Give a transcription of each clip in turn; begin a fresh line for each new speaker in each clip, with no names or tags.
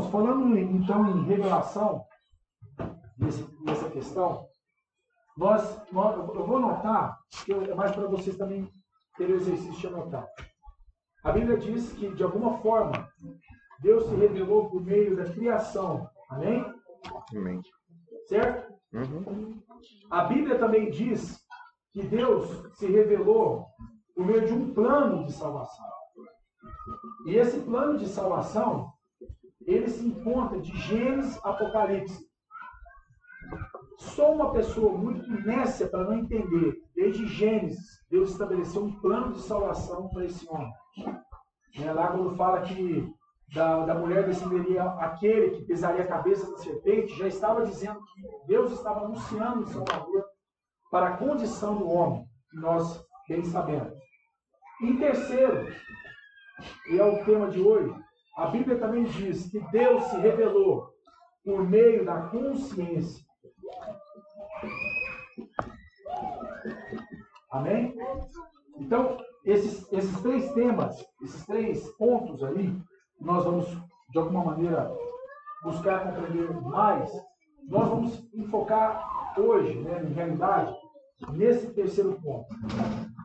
Irmãos, falando então em revelação, nessa questão, nós, nós, eu vou anotar, que é mais para vocês também terem o exercício de anotar. A Bíblia diz que, de alguma forma, Deus se revelou por meio da criação. Amém?
Amém.
Certo?
Uhum.
A Bíblia também diz que Deus se revelou por meio de um plano de salvação. E esse plano de salvação, ele se encontra de Gênesis Apocalipse. Só uma pessoa muito nécia para não entender. Desde Gênesis, Deus estabeleceu um plano de salvação para esse homem. É, lá quando fala que da, da mulher descenderia aquele que pisaria a cabeça da serpente, já estava dizendo que Deus estava anunciando o Salvador para a condição do homem, que nós bem sabemos. Em terceiro, e é o tema de hoje, a Bíblia também diz que Deus se revelou por meio da consciência. Amém? Então, esses, esses três temas, esses três pontos aí, nós vamos, de alguma maneira, buscar compreender mais. Nós vamos enfocar hoje, né, em realidade, nesse terceiro ponto,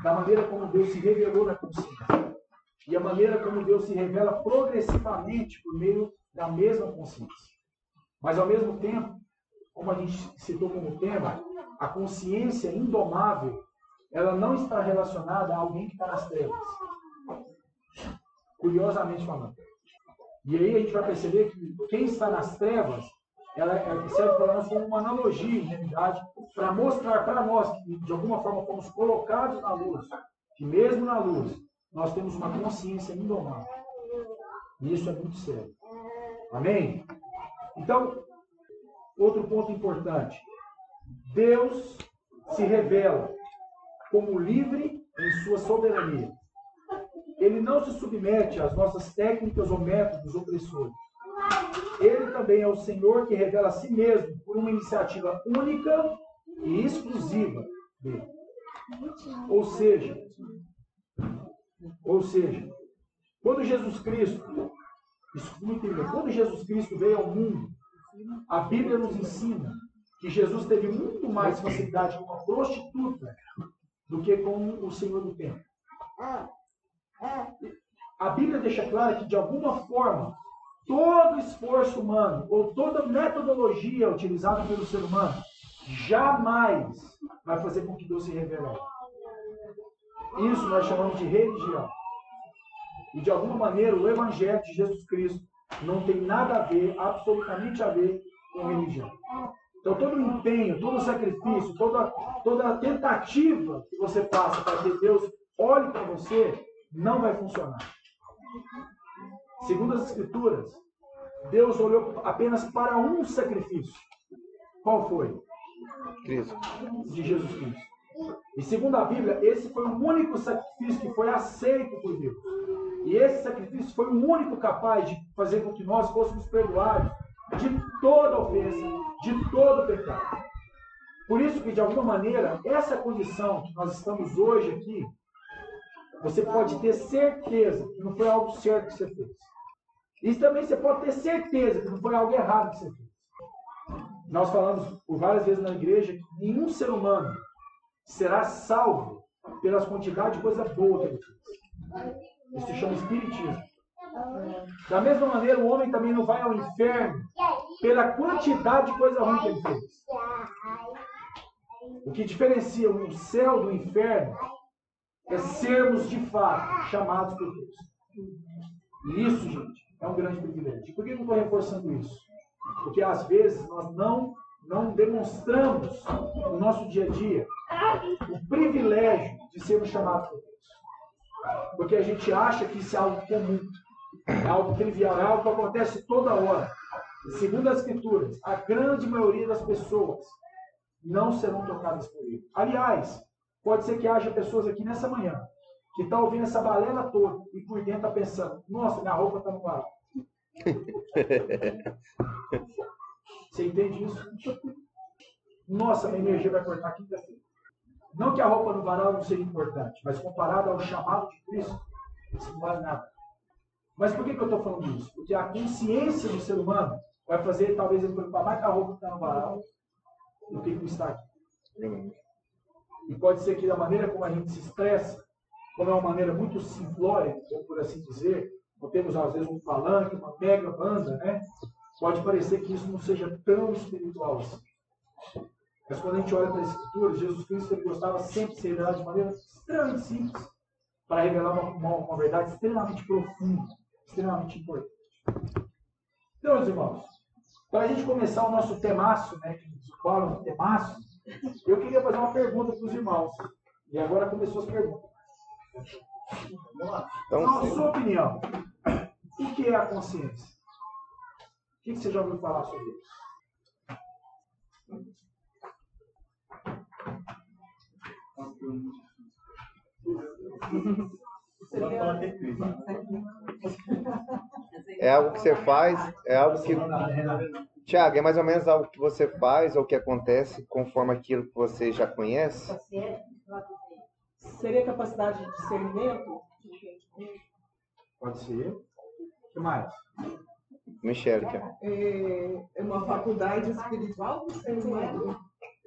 da maneira como Deus se revelou na consciência e a maneira como Deus se revela progressivamente por meio da mesma consciência. Mas, ao mesmo tempo, como a gente citou como tema, a consciência indomável, ela não está relacionada a alguém que está nas trevas. Curiosamente falando. E aí a gente vai perceber que quem está nas trevas, ela serve para nós como uma analogia, em realidade, para mostrar para nós que, de alguma forma, fomos colocados na luz, que mesmo na luz, nós temos uma consciência indomável. E isso é muito sério. Amém? Então, outro ponto importante. Deus se revela como livre em sua soberania. Ele não se submete às nossas técnicas ou métodos opressores. Ele também é o Senhor que revela a si mesmo por uma iniciativa única e exclusiva dele. Ou seja, ou seja, quando Jesus Cristo, escutem, quando Jesus Cristo veio ao mundo, a Bíblia nos ensina que Jesus teve muito mais facilidade com uma prostituta do que com o Senhor do Templo. A Bíblia deixa claro que, de alguma forma, todo esforço humano ou toda metodologia utilizada pelo ser humano jamais vai fazer com que Deus se revele. Isso nós chamamos de religião. E de alguma maneira o Evangelho de Jesus Cristo não tem nada a ver, absolutamente a ver com religião. Então todo o empenho, todo o sacrifício, toda, toda a tentativa que você passa para que Deus olhe para você, não vai funcionar. Segundo as Escrituras, Deus olhou apenas para um sacrifício. Qual foi?
Cristo.
De Jesus Cristo. E segundo a Bíblia, esse foi o único sacrifício que foi aceito por Deus. E esse sacrifício foi o único capaz de fazer com que nós fôssemos perdoados de toda ofensa, de todo pecado. Por isso que, de alguma maneira, essa condição que nós estamos hoje aqui, você pode ter certeza que não foi algo certo que você fez. Isso também você pode ter certeza que não foi algo errado que você fez. Nós falamos por várias vezes na igreja que nenhum ser humano será salvo pelas quantidades de coisa boa que ele fez. Isso se chama espiritismo. Da mesma maneira, o homem também não vai ao inferno pela quantidade de coisa ruim que ele fez. O que diferencia o céu do inferno é sermos de fato chamados por Deus. E isso, gente, é um grande privilégio. Por que eu estou reforçando isso? Porque às vezes nós não, não demonstramos no nosso dia a dia o privilégio de sermos chamados por Deus. Porque a gente acha que isso é algo comum, é algo trivial, é algo que acontece toda hora. Segundo as Escrituras, a grande maioria das pessoas não serão tocadas por ele. Aliás, pode ser que haja pessoas aqui nessa manhã que estão tá ouvindo essa balela toda e por dentro está pensando: nossa, minha roupa está no varal. Você entende isso? Nossa, minha energia vai cortar quinta-feira. Não que a roupa no varal não seja importante, mas comparado ao chamado de Cristo, isso não vale nada. Mas por que, que eu estou falando isso? Porque a consciência do ser humano vai fazer talvez ele preocupar mais com a roupa que está no varal do que com está aqui. E pode ser que da maneira como a gente se expressa, como é uma maneira muito simplória, por assim dizer, ou temos às vezes um palanque, uma mega banda, né? Pode parecer que isso não seja tão espiritual assim. Mas quando a gente olha para as Escrituras, Jesus Cristo ele gostava sempre de ser revelado de maneira extremamente simples, para revelar uma, uma, uma verdade extremamente profunda, extremamente importante. Então, meus irmãos, para a gente começar o nosso temaço, né, que nos fala no temaço, eu queria fazer uma pergunta para os irmãos. E agora começou as perguntas. Vamos lá. Então, Na sua opinião, o que é a consciência? O que você já ouviu falar sobre isso?
É algo que você faz, é algo que. Tiago, é mais ou menos algo que você faz ou que acontece conforme aquilo que você já conhece?
Seria capacidade de discernimento?
Pode ser. O que mais?
Michele,
é, é uma faculdade espiritual do ser humano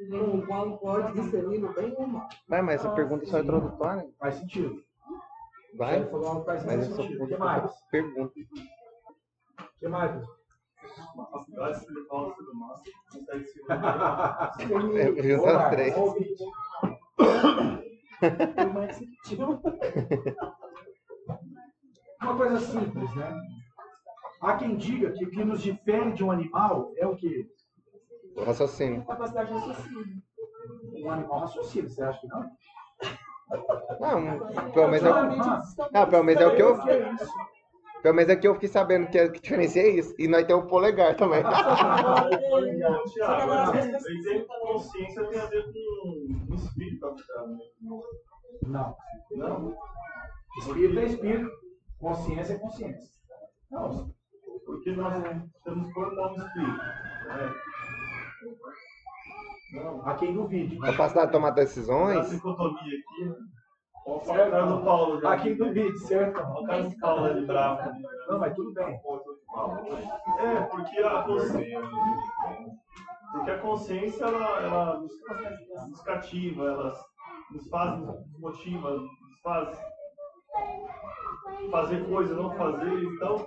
com o qual pode discernir o bem ou o mal.
Vai, mas essa pergunta é só introdutória.
Faz sentido.
Vai?
Você falou algo que faz
Mas
sentido.
essa
O que mais?
pergunta.
O que mais?
Uma faculdade espiritual do ser humano consegue se
Eu três.
Uma coisa simples, né? Há quem diga que o que nos difere de um animal é o quê?
O raciocínio.
Capacidade de raciocínio.
Um animal raciocínio, você acha que não?
Não, pelo menos é, o-
ah,
pelo menos é o que eu,
é
pelo menos é que eu fiquei sabendo que a que diferencia é isso. E nós temos o polegar também.
Consciência tem a ver com o espírito né?
Não.
Não?
Espírito é espírito. Consciência é consciência. Não.
Porque nós temos corpo alma e espírito. né?
Há quem duvide.
Capacidade de tomar
Essa
decisões.
dicotomia aqui, né? Olha o cara do Paulo já.
Há quem duvide, certo?
Olha o cara do Paulo ali bravo.
Não, mas tudo bem.
É, porque a consciência. Porque a consciência ela, ela nos, nos cativa, ela nos faz, nos motiva, nos faz fazer coisas, não fazer. Então,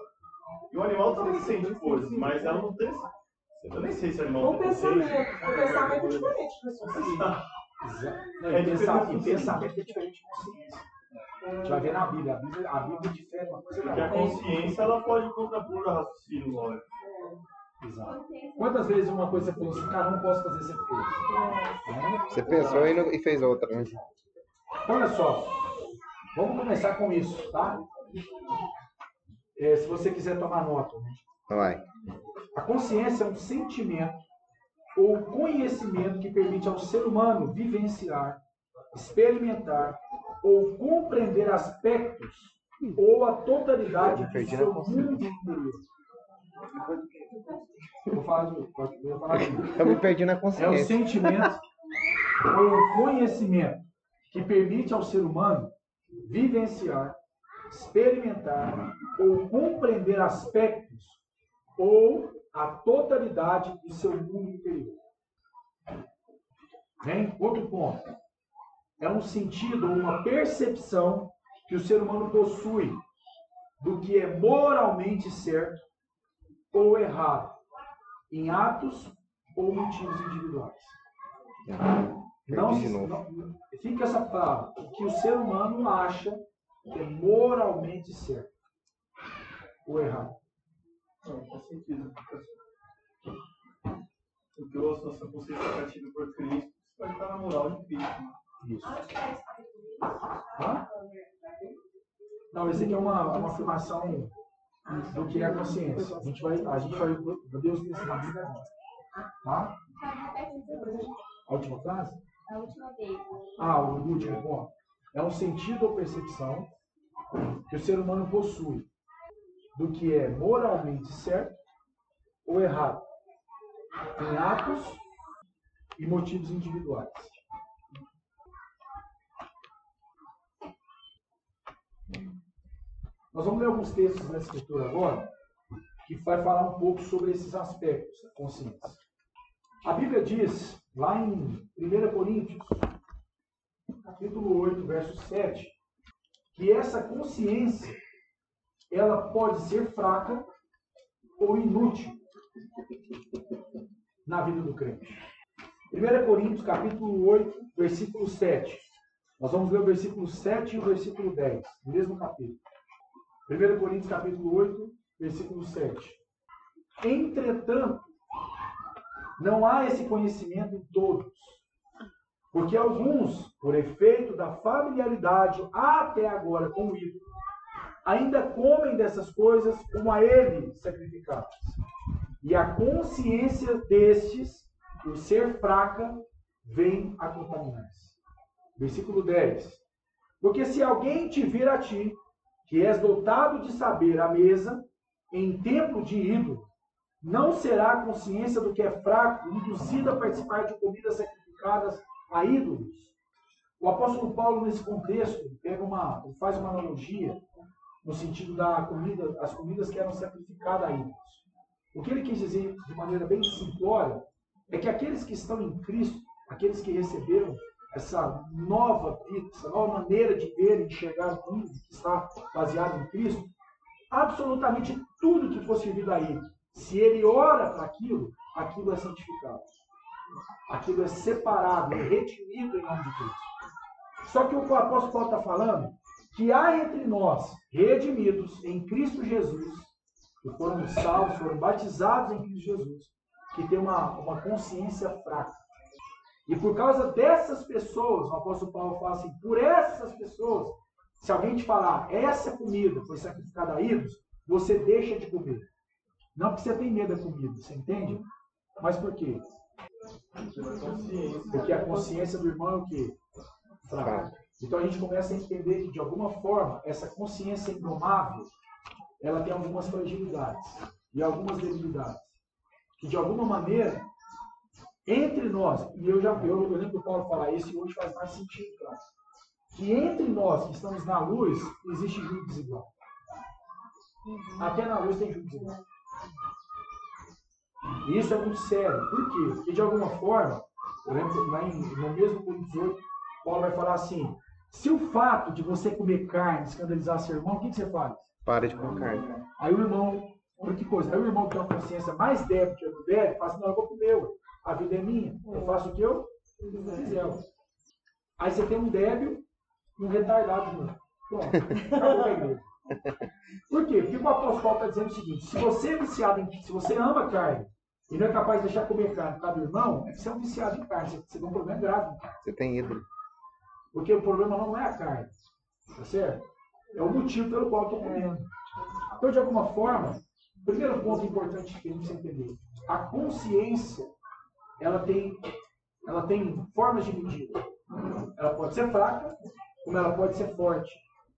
e o animal também sente coisas, mas ela não tem. Eu nem sei se o animal
O pensamento.
consciência.
O pensamento é diferente. pessoal.
Não,
É
e
diferente
pensa-
do
e pensamento é diferente de consciência. A gente vai ver na Bíblia. A Bíblia, a Bíblia difere uma coisa
Porque a consciência ela pode contrapor o raciocínio, lógico.
Exato. Quantas vezes uma coisa você falou assim, cara, não posso fazer, fez? Né?
Você pensou e, não- e fez outra, né?
Então, olha só. Vamos começar com isso, tá? É, se você quiser tomar nota. Né?
Vai.
A consciência é um sentimento ou conhecimento que permite ao ser humano vivenciar, experimentar ou compreender aspectos ou a totalidade do seu
consciência.
mundo interior. Eu Vou falar de vou falar de
Eu me perdi na
É o
consciência.
sentimento ou o conhecimento que permite ao ser humano vivenciar, experimentar ou compreender aspectos ou a totalidade do seu mundo interior. Bem, outro ponto. É um sentido uma percepção que o ser humano possui do que é moralmente certo ou errado em atos ou motivos individuais. Não,
de novo.
não, fica essa palavra. O que o ser humano acha que é moralmente certo ou errado.
Não, faz sentido. Porque a nossa consciência é cativa por Cristo, isso vai estar na moral de Cristo. né?
Isso. Hã? Não, esse aqui é uma, uma afirmação do que é a consciência. A gente vai, a gente vai, Deus me ensinar a Bíblia agora. Tá? A última frase?
A última vez.
Ah, o último ponto. É um sentido ou percepção que o ser humano possui do que é moralmente certo ou errado em atos e motivos individuais. Nós vamos ler alguns textos na Escritura agora, que vai falar um pouco sobre esses aspectos da consciência. A Bíblia diz, lá em 1 Coríntios, capítulo 8, verso 7, que essa consciência ela pode ser fraca ou inútil na vida do crente. 1 Coríntios, capítulo 8, versículo 7. Nós vamos ler o versículo 7 e o versículo 10, no mesmo capítulo. 1 Coríntios, capítulo 8, versículo 7. Entretanto, não há esse conhecimento em todos, porque alguns, por efeito da familiaridade até agora com o ídolo, ainda comem dessas coisas como a ele sacrificadas. E a consciência destes, por ser fraca, vem a contaminar-se. Versículo 10. Porque se alguém te vir a ti, que és dotado de saber a mesa, em templo de ídolo, não será a consciência do que é fraco induzido a participar de comidas sacrificadas a ídolos? O apóstolo Paulo, nesse contexto, pega uma, faz uma analogia no sentido da comida, as comidas que eram sacrificadas a ídolos. O que ele quis dizer de maneira bem simplória é que aqueles que estão em Cristo, aqueles que receberam essa nova vida, essa nova maneira de ver e enxergar o mundo que está baseado em Cristo, absolutamente tudo que for servido a ele, se ele ora para aquilo, aquilo é santificado. Aquilo é separado, é redimido em nome de Cristo. Só que o que o apóstolo Paulo está falando, que há entre nós, redimidos em Cristo Jesus, que foram salvos, foram batizados em Cristo Jesus, que tem uma, uma consciência fraca. E por causa dessas pessoas, o apóstolo Paulo fala assim, por essas pessoas, se alguém te falar, essa comida foi sacrificada a ídolos, você deixa de comer. Não porque você tem medo da comida, você entende? Mas por quê? Porque a consciência do irmão é o quê? Fraca. Então a gente começa a entender que, de alguma forma, essa consciência indomável, ela tem algumas fragilidades e algumas debilidades. Que, de alguma maneira, entre nós, e eu já eu, eu lembro do Paulo falar isso e hoje faz mais sentido, claro, que entre nós que estamos na luz, existe julgo desigual. Até na luz tem julgo desigual. E isso é muito sério. Por quê? Porque, de alguma forma, eu lembro lá em, no mesmo Coríntios 8, Paulo vai falar assim: se o fato de você comer carne escandalizar seu irmão, o que, que você faz?
Para de comer carne.
Aí o irmão, olha que coisa, aí o irmão que tem uma consciência mais débil que a do velho, fala assim: não, eu vou comer, a vida é minha, eu faço o que eu quiser. Aí você tem um débil e um retardado junto. Pronto, acabou a igreja. Por quê? Porque o apóstolo Paulo está dizendo o seguinte: se você é viciado em se você ama carne e não é capaz de deixar comer carne por causa do irmão, é que você é um viciado em carne. Você tem um problema grave.
Você tem ídolo.
Porque o problema não é a carne. Tá certo? É o motivo pelo qual estou comendo. Então, de alguma forma, primeiro ponto importante que a gente entender: a consciência ela tem, ela tem formas de medida. Ela pode ser fraca, como ela pode ser forte.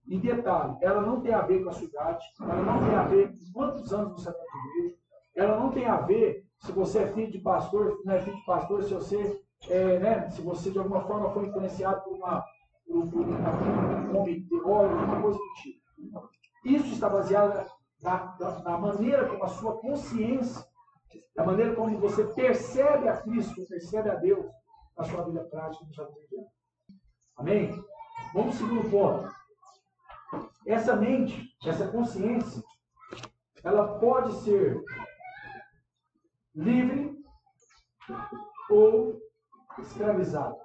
E detalhe, ela não tem a ver com a sua idade, ela não tem a ver com quantos anos você está na ela não tem a ver se você é filho de pastor, não é filho de pastor, se você, é, né, se você de alguma forma foi influenciado por, uma, por, por um homem óleo, alguma coisa do tipo. Isso está baseado na, na, na, maneira como a sua consciência, na maneira como você percebe a Cristo, percebe a Deus na sua vida prática, no seu dia. Amém? Vamos seguir o ponto. Essa mente, essa consciência, ela pode ser livre ou escravizada.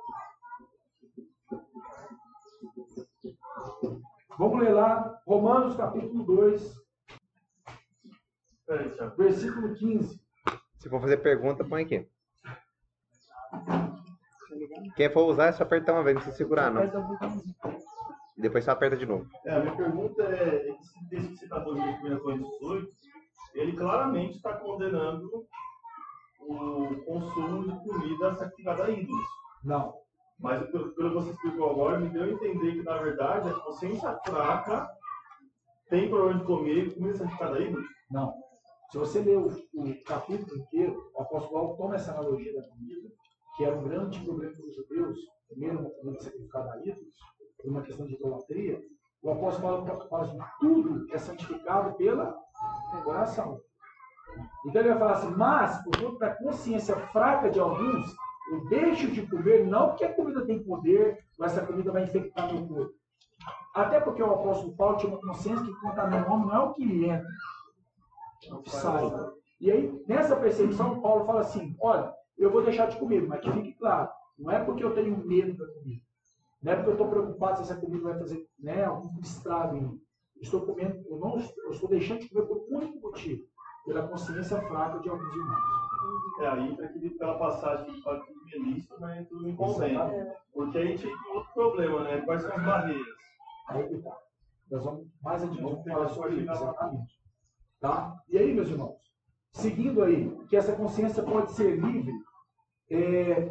Vamos ler lá, Romanos capítulo 2, versículo 15.
Se for fazer pergunta, põe aqui. Quem for usar é só apertar uma vez, não precisa segurar, não. E depois você aperta de novo.
É, a minha pergunta é, esse texto que você está falando de 1 Coríntios 18, ele claramente está condenando o consumo de comida sacrificada a ídolos.
Não.
Mas pelo que você explicou agora, me deu a entender que, na verdade, a consciência fraca tem problema de comer comida sacrificada a ídolos?
Não. Se você ler o, o capítulo inteiro, o apóstolo Paulo toma essa analogia da comida, que era um grande problema dos judeus, primeiro uma comida sacrificada a ídolos, por uma questão de idolatria, O apóstolo Paulo fala assim, tudo é santificado pela oração. Então ele vai falar assim, mas por conta da consciência fraca de alguns, eu deixo de comer, não porque a comida tem poder, mas essa comida vai infectar meu corpo. Até porque o apóstolo Paulo tinha uma consciência que contamina o homem não é o que entra, é o que sai. E aí, nessa percepção, Paulo fala assim: olha, eu vou deixar de comer, mas que fique claro, não é porque eu tenho medo da comida. Não é porque eu estou preocupado se essa comida vai fazer né, algum estrago em mim. Estou comendo, eu não eu estou deixando de comer por um único motivo, pela consciência fraca de alguns irmãos.
É, aí entra aquela passagem que fala que tudo é lícito, mas tudo inconvém. Porque aí tem outro problema, né? Quais são as barreiras?
Aí que tá. Nós vamos mais adiante falar sobre isso, exatamente. Tá? E aí, meus irmãos, seguindo aí, que essa consciência pode ser livre é,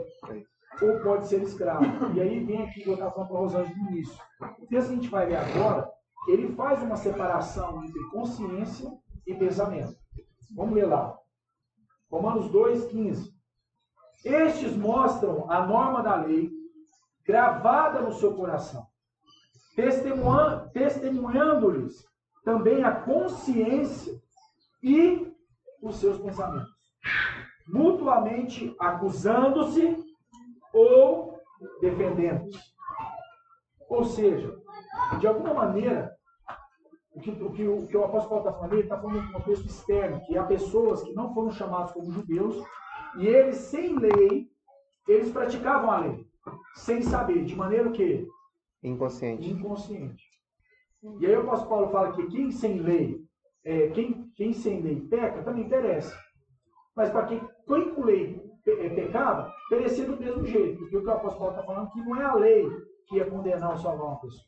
ou pode ser escravo. E aí vem aqui que eu estava falando para a Rosângela no início. O texto que a gente vai ver agora, ele faz uma separação entre consciência e pensamento. Vamos ler lá. Romanos 2, 15. Estes mostram a norma da lei gravada no seu coração, testemunhando-lhes também a consciência e os seus pensamentos, mutuamente acusando-se ou defendendo-se. Ou seja, de alguma maneira, o que o, que, o, que o apóstolo Paulo está falando, ele está falando de um contexto externo, que há pessoas que não foram chamados como judeus, e eles, sem lei, eles praticavam a lei, sem saber, de maneira que?
Inconsciente.
Inconsciente. E aí o apóstolo Paulo fala que quem sem lei, é, quem, quem sem lei peca, também perece. Mas para quem, quem com lei é, pecava, perecia do mesmo jeito. Porque o que o apóstolo Paulo está falando que não é a lei que ia condenar ou salvar uma pessoa.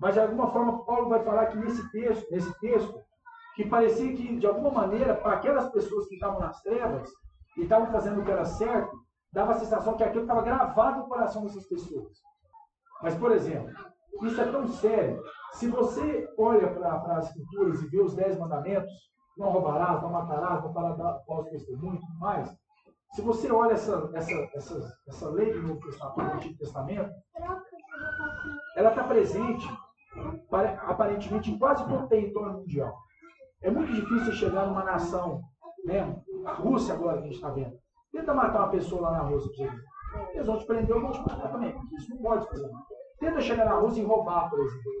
Mas de alguma forma Paulo vai falar que nesse texto, nesse texto, que parecia que de alguma maneira para aquelas pessoas que estavam nas trevas e estavam fazendo o que era certo, dava a sensação que aquilo estava gravado no coração dessas pessoas. Mas por exemplo, isso é tão sério. Se você olha para as escrituras e vê os dez mandamentos, não roubarás, não matarás, não falarás falso testemunho tudo mais, se você olha essa, essa, essa, essa lei do Novo Testamento, do Antigo Testamento, ela está presente aparentemente em quase todo o território mundial. É muito difícil chegar numa nação, né? a Rússia agora que a gente está vendo. Tenta matar uma pessoa lá na Rússia, eles vão te prender vão te matar também, isso não pode fazer. Tenta chegar na Rússia e roubar, por exemplo.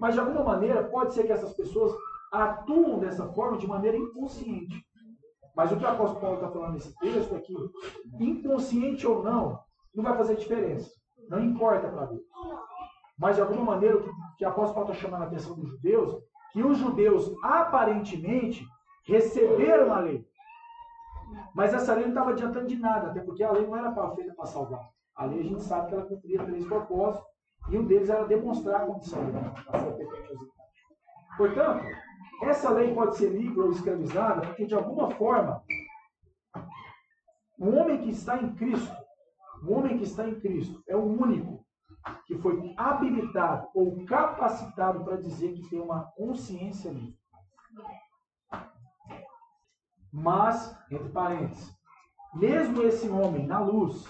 Mas de alguma maneira pode ser que essas pessoas atuam dessa forma de maneira inconsciente. Mas o que o apóstolo Paulo está falando nesse texto é que, inconsciente ou não, não vai fazer diferença. Não importa para Deus. Mas, de alguma maneira, o que, o apóstolo está chamando a atenção dos judeus, que os judeus, aparentemente, receberam a lei. Mas essa lei não estava adiantando de nada, até porque a lei não era feita para salvar. A lei a gente sabe que ela cumpria três propósitos, e um deles era demonstrar a condição da sua. Portanto, essa lei pode ser livre ou escravizada porque, de alguma forma, o homem que está em Cristo, o homem que está em Cristo é o único que foi habilitado ou capacitado para dizer que tem uma consciência livre. Mas, entre parênteses, mesmo esse homem na luz,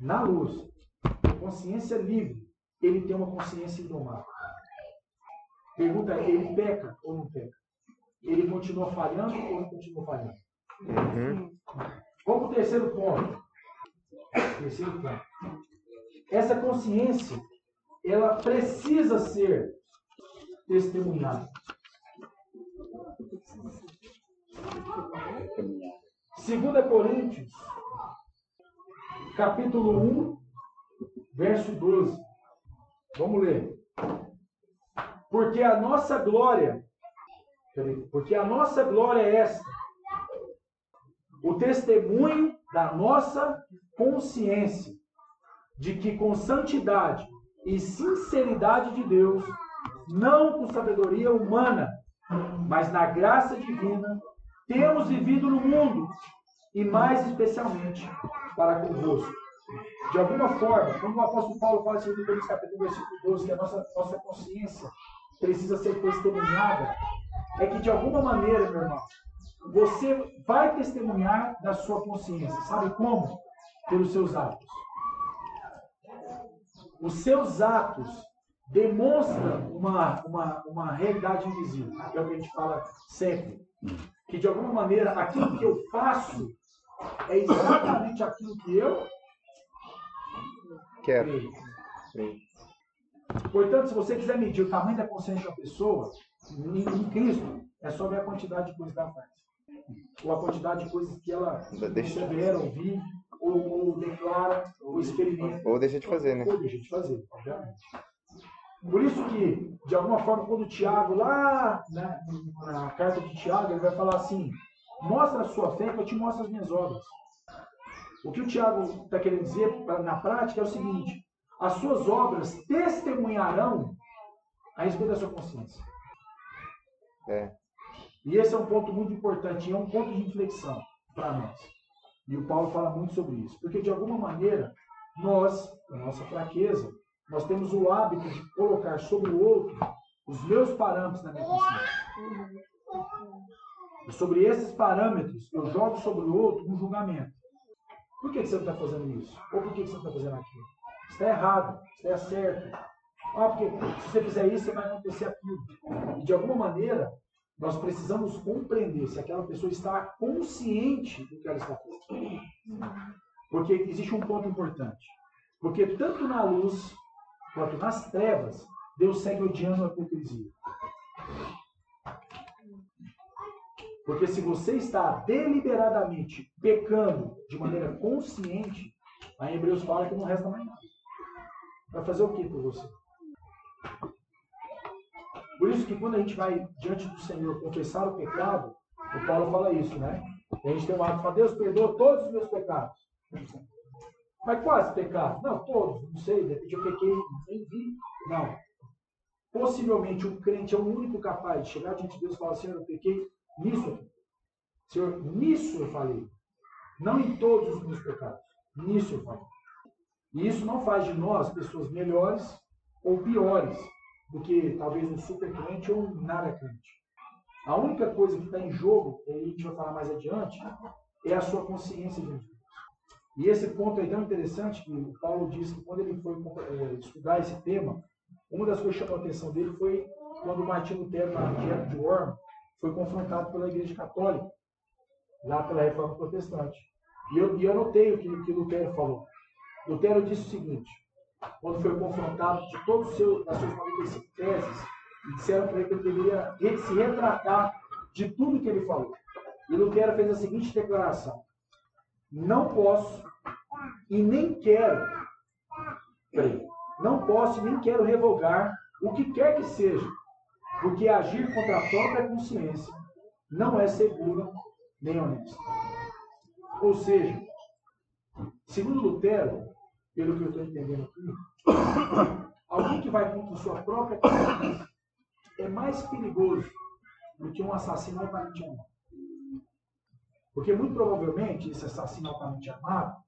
na luz, consciência livre, ele tem uma consciência indomável. Pergunta é, ele peca ou não peca? Ele continua falhando ou não continua falhando? Uhum. Vamos para o terceiro ponto. Terceiro ponto. Essa consciência, ela precisa ser testemunhada. Segunda Coríntios, capítulo 1, verso 12. Vamos ler. Porque a nossa glória, porque a nossa glória é esta, o testemunho da nossa consciência, de que com santidade e sinceridade de Deus, não com sabedoria humana, mas na graça divina, temos vivido no mundo, e mais especialmente para convosco. De alguma forma, quando o apóstolo Paulo fala em 2 Coríntios capítulo versículo 12, que a nossa, nossa consciência precisa ser testemunhada, é que de alguma maneira, meu irmão, você vai testemunhar da sua consciência. Sabe como? Pelos seus atos. Os seus atos demonstra uma, uma, uma realidade invisível, que é o que a gente fala sempre. Que de alguma maneira aquilo que eu faço é exatamente aquilo que eu
quero.
creio. Portanto, se você quiser medir o tamanho da consciência da pessoa, em, Cristo, é só ver a quantidade de coisas que ela faz. Ou a quantidade de coisas que ela
Deixa-
persevera, ou declara, ou experimenta.
Ou deixa de fazer, né?
Ou deixa de fazer, obviamente. Por isso que, de alguma forma, quando o Tiago, lá né, na carta de Tiago, ele vai falar assim, mostra a sua fé que eu te mostro as minhas obras. O que o Tiago está querendo dizer na prática é o seguinte, as suas obras testemunharão a respeito da sua consciência.
É.
E esse é um ponto muito importante, é um ponto de inflexão para nós. E o Paulo fala muito sobre isso. Porque, de alguma maneira, nós, a nossa fraqueza, nós temos o hábito de colocar sobre o outro os meus parâmetros na minha consciência. E sobre esses parâmetros, eu jogo sobre o outro um julgamento. Por que você não está fazendo isso? Ou por que que você não está fazendo aquilo? Está errado, está certo. Ah, porque se você fizer isso, você vai acontecer aquilo. E de alguma maneira, nós precisamos compreender se aquela pessoa está consciente do que ela está fazendo. Porque existe um ponto importante. Porque tanto na luz quanto nas trevas, Deus segue odiando a hipocrisia. Porque se você está deliberadamente pecando de maneira consciente, aí Hebreus fala que não resta mais nada. Vai fazer o que por você? Isso que quando a gente vai diante do Senhor confessar o pecado, o Paulo fala isso, né? A gente tem um ato de falar, Deus perdoa todos os meus pecados. Mas quais pecados? Não, todos, não sei, de repente eu pequei, nem vi. Não. Possivelmente um crente é o único capaz de chegar diante de Deus e falar, Senhor, eu pequei nisso. Senhor, nisso eu falei. Não em todos os meus pecados. Nisso eu falei. E isso não faz de nós pessoas melhores ou piores do que talvez um super crente ou um nada crente. A única coisa que está em jogo, e a gente vai falar mais adiante, é a sua consciência de Deus. E esse ponto é tão interessante que o Paulo diz que quando ele foi eh, estudar esse tema, uma das coisas que chamou a atenção dele foi quando Martinho Lutero, na Dieta de Worm, foi confrontado pela Igreja Católica, lá pela Reforma Protestante. E eu, e eu notei o que, que Lutero falou. Lutero disse o seguinte, quando foi confrontado de todos os seus, das suas 95 teses, e disseram para ele que ele deveria se retratar de tudo que ele falou. E Lutero fez a seguinte declaração: Não posso e nem quero, não posso e nem quero revogar o que quer que seja, porque agir contra a própria consciência não é seguro nem honesto. Ou seja, segundo Lutero, pelo que eu estou entendendo aqui, alguém que vai contra sua própria consciência é mais perigoso do que um assassino altamente amado. Porque muito provavelmente esse assassino altamente amado,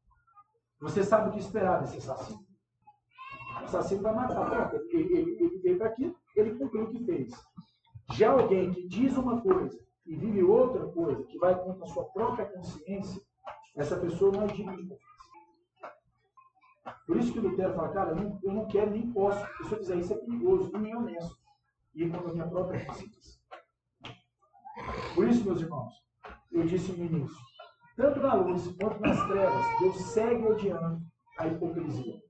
você sabe o que esperar desse assassino. O assassino vai matar. Pronto, ele, ele, ele veio para aqui, ele cumpriu o que fez. Já alguém que diz uma coisa e vive outra coisa, que vai contra a sua própria consciência, essa pessoa não é digna de confiança. Por isso que Lutero fala, cara, eu não, eu não quero nem posso, se eu fizer isso é perigoso e nem é honesto. E contra a minha própria consciência. Por isso, meus irmãos, eu disse no início, tanto na luz quanto nas trevas, Deus segue odiando a hipocrisia,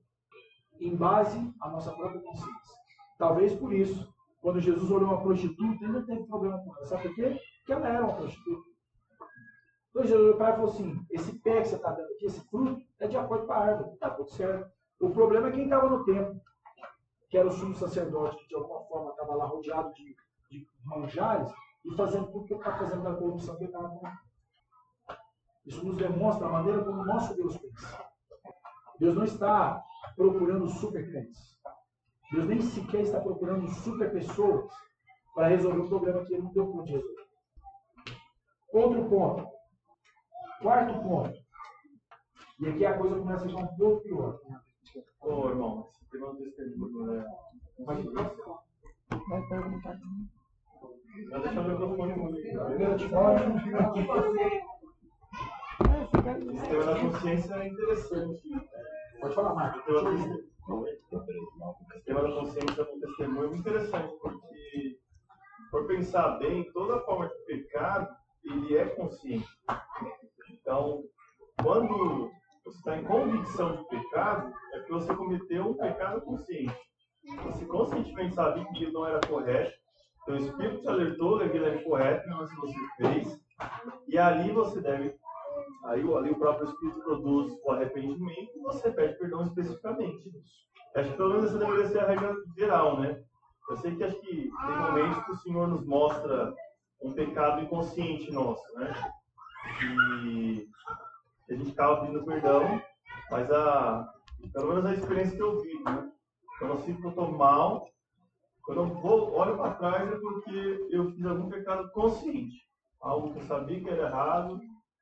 em base à nossa própria consciência. Talvez por isso, quando Jesus olhou uma prostituta, ele não teve problema com ela. Sabe por quê? Porque ela era uma prostituta. Então Jesus olhou para ela e falou assim: esse pé que você está dando aqui, esse fruto, é de acordo com a árvore, está tudo certo. O problema é quem estava no templo, que era o sumo sacerdote, que de alguma forma estava lá rodeado de, de manjares e fazendo tudo que ele está fazendo da corrupção que estava. Isso nos demonstra a maneira como o nosso Deus pensa. Deus não está procurando super crentes. Deus nem sequer está procurando super pessoas para resolver um problema que ele não deu conta de resolver. Outro ponto. Quarto ponto. E aqui a coisa começa a ficar um pouco pior.
Ô, irmão, esse tema não tem né?
Vai perguntar.
Vai deixar o microfone mudo.
Primeiro Timóteo,
Esse tema da consciência é interessante.
pode falar, Marcos.
Acredito- tema da consciência no testemunho é muito interessante, porque, por pensar bem, toda forma de aquilo não era correto, então o Espírito te alertou que aquilo é o que você fez, e ali você deve, aí ali o próprio Espírito produz o arrependimento e você pede perdão especificamente. Acho que pelo menos essa deveria ser a regra geral, né? Eu sei que acho que tem momentos que o Senhor nos mostra um pecado inconsciente nosso, né? E a gente acaba pedindo perdão, mas a, pelo menos a experiência que eu vivo, né? Quando eu sinto que eu estou mal, quando eu vou, olho para trás é porque eu fiz algum pecado consciente. Algo que eu sabia que era errado,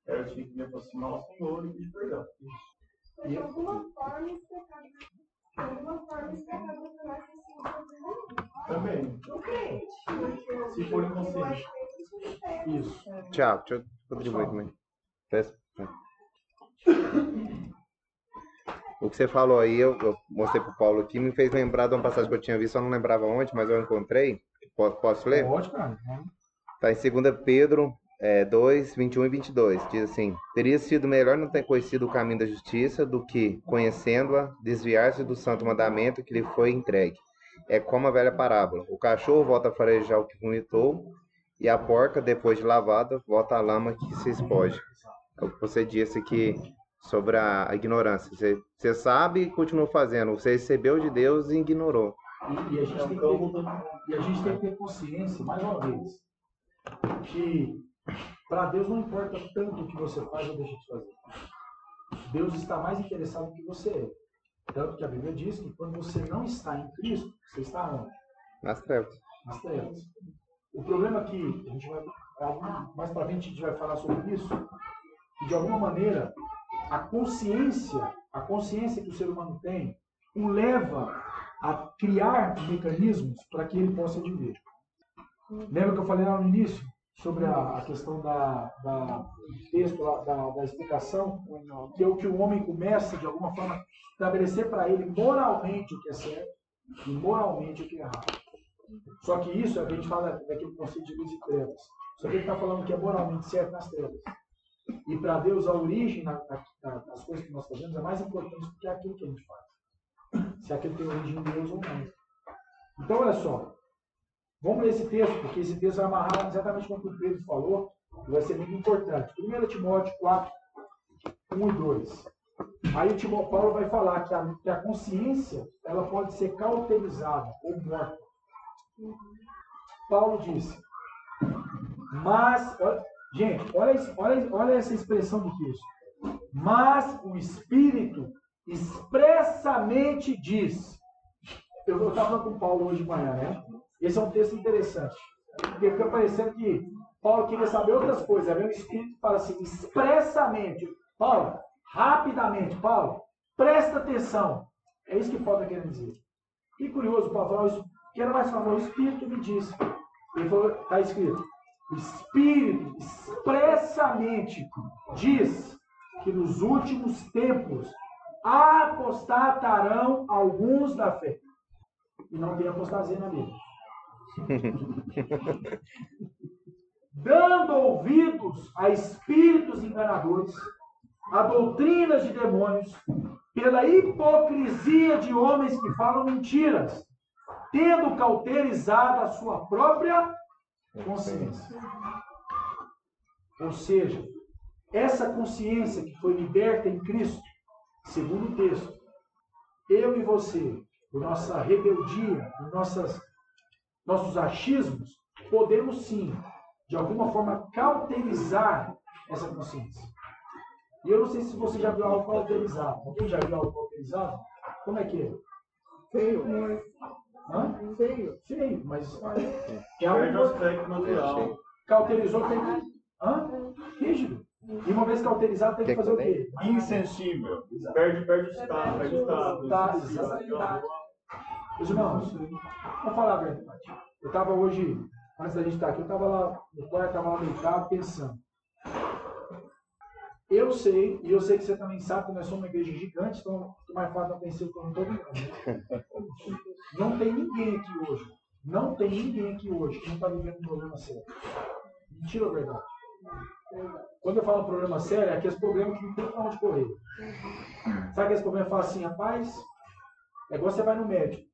eu tinha que me aproximar ao Senhor e pedir perdão.
Mas de alguma forma esse pecado, de alguma forma esse pecado vai ser sim
Também.
no crente.
Se for inconsciente.
Isso.
Tiago, deixa eu contribuir também. Peço. O que você falou aí, eu, eu mostrei pro Paulo aqui, me fez lembrar de uma passagem que eu tinha visto, eu não lembrava onde, mas eu encontrei. Posso, posso ler?
Pode, cara.
Está em 2 Pedro é, 2, 21 e 22. Diz assim: Teria sido melhor não ter conhecido o caminho da justiça do que, conhecendo-a, desviar-se do santo mandamento que lhe foi entregue. É como a velha parábola: o cachorro volta a farejar o que vomitou, e a porca, depois de lavada, volta à lama que se expõe. É o que você disse aqui sobre a, ignorância. Você, você sabe e continua fazendo. Você recebeu de Deus e ignorou.
E, e a gente tem que ter, e a gente tem que ter consciência, mais uma vez, que para Deus não importa tanto o que você faz ou deixa de fazer. Deus está mais interessado no que você é. Tanto que a Bíblia diz que quando você não está em Cristo, você está onde?
Nas trevas.
Nas trevas. O problema é que, a gente vai, mais para frente a gente vai falar sobre isso, de alguma maneira a consciência, a consciência que o ser humano tem, o leva a criar mecanismos para que ele possa viver. Lembra que eu falei lá no início sobre a, a questão da, da texto, da, da explicação, que é o que o homem começa, de alguma forma, estabelecer para ele moralmente o que é certo e moralmente o que é errado. Só que isso é a gente fala daquele conceito de luz e trevas. Só que ele está falando que é moralmente certo nas trevas. E para Deus, a origem da- da- das coisas que nós fazemos é mais importante do que aquilo que a gente faz. Se aquilo tem origem em Deus ou não. Então, olha só. Vamos ler esse texto, porque esse texto vai amarrar exatamente como o Pedro falou, e vai ser muito importante. 1 Timóteo 4, 1 e 2. Aí o Timóteo Paulo vai falar que a, que a consciência ela pode ser cauterizada ou morta. Paulo disse, mas, olha- gente, olha, olha, olha essa expressão do texto. Mas o Espírito expressamente diz. Eu estava com o Paulo hoje de manhã, né? Esse é um texto interessante. Porque fica parecendo que Paulo queria saber outras coisas. Aí vem o Espírito fala assim, expressamente. Paulo, rapidamente, Paulo, presta atenção. É isso que Paulo está querendo dizer. E curioso, Paulo falou, isso, que era mais falar, o Espírito me disse. Ele falou, está escrito, o Espírito expressamente diz que nos últimos tempos apostatarão alguns da fé. E não tem apostasia na Bíblia. Dando ouvidos a espíritos enganadores, a doutrinas de demônios, pela hipocrisia de homens que falam mentiras, tendo cauterizado a sua própria consciência. Ou seja, essa consciência que foi liberta em Cristo, segundo o texto, eu e você, por nossa rebeldia, por nossas, nossos achismos, podemos sim, de alguma forma, cauterizar essa consciência. E eu não sei se você já viu algo cauterizado. Alguém já viu algo cauterizado? Como é que é?
Feio.
Hã?
Feio.
Feio, mas é
Perde o
algo
aspecto natural.
cauterizou tem que. Hã? Rígido. E uma vez cauterizado tem que fazer o quê?
Insensível. Perde, perde o estado, perde o estado.
Tá, exatamente. Meus irmãos, vou falar a verdade. Eu estava hoje, antes da gente estar aqui, eu estava lá no quarto, estava lá deitado, pensando. Eu sei, e eu sei que você também sabe que nós somos uma igreja gigante, então fica mais fácil não conhecer o todo mundo. Não tem ninguém aqui hoje, não tem ninguém aqui hoje que não está vivendo um problema sério. Mentira ou verdade? Quando eu falo problema sério, é aqueles problemas que não tem pra onde correr. Sabe aqueles problemas que fala assim, rapaz, é igual você vai no médico.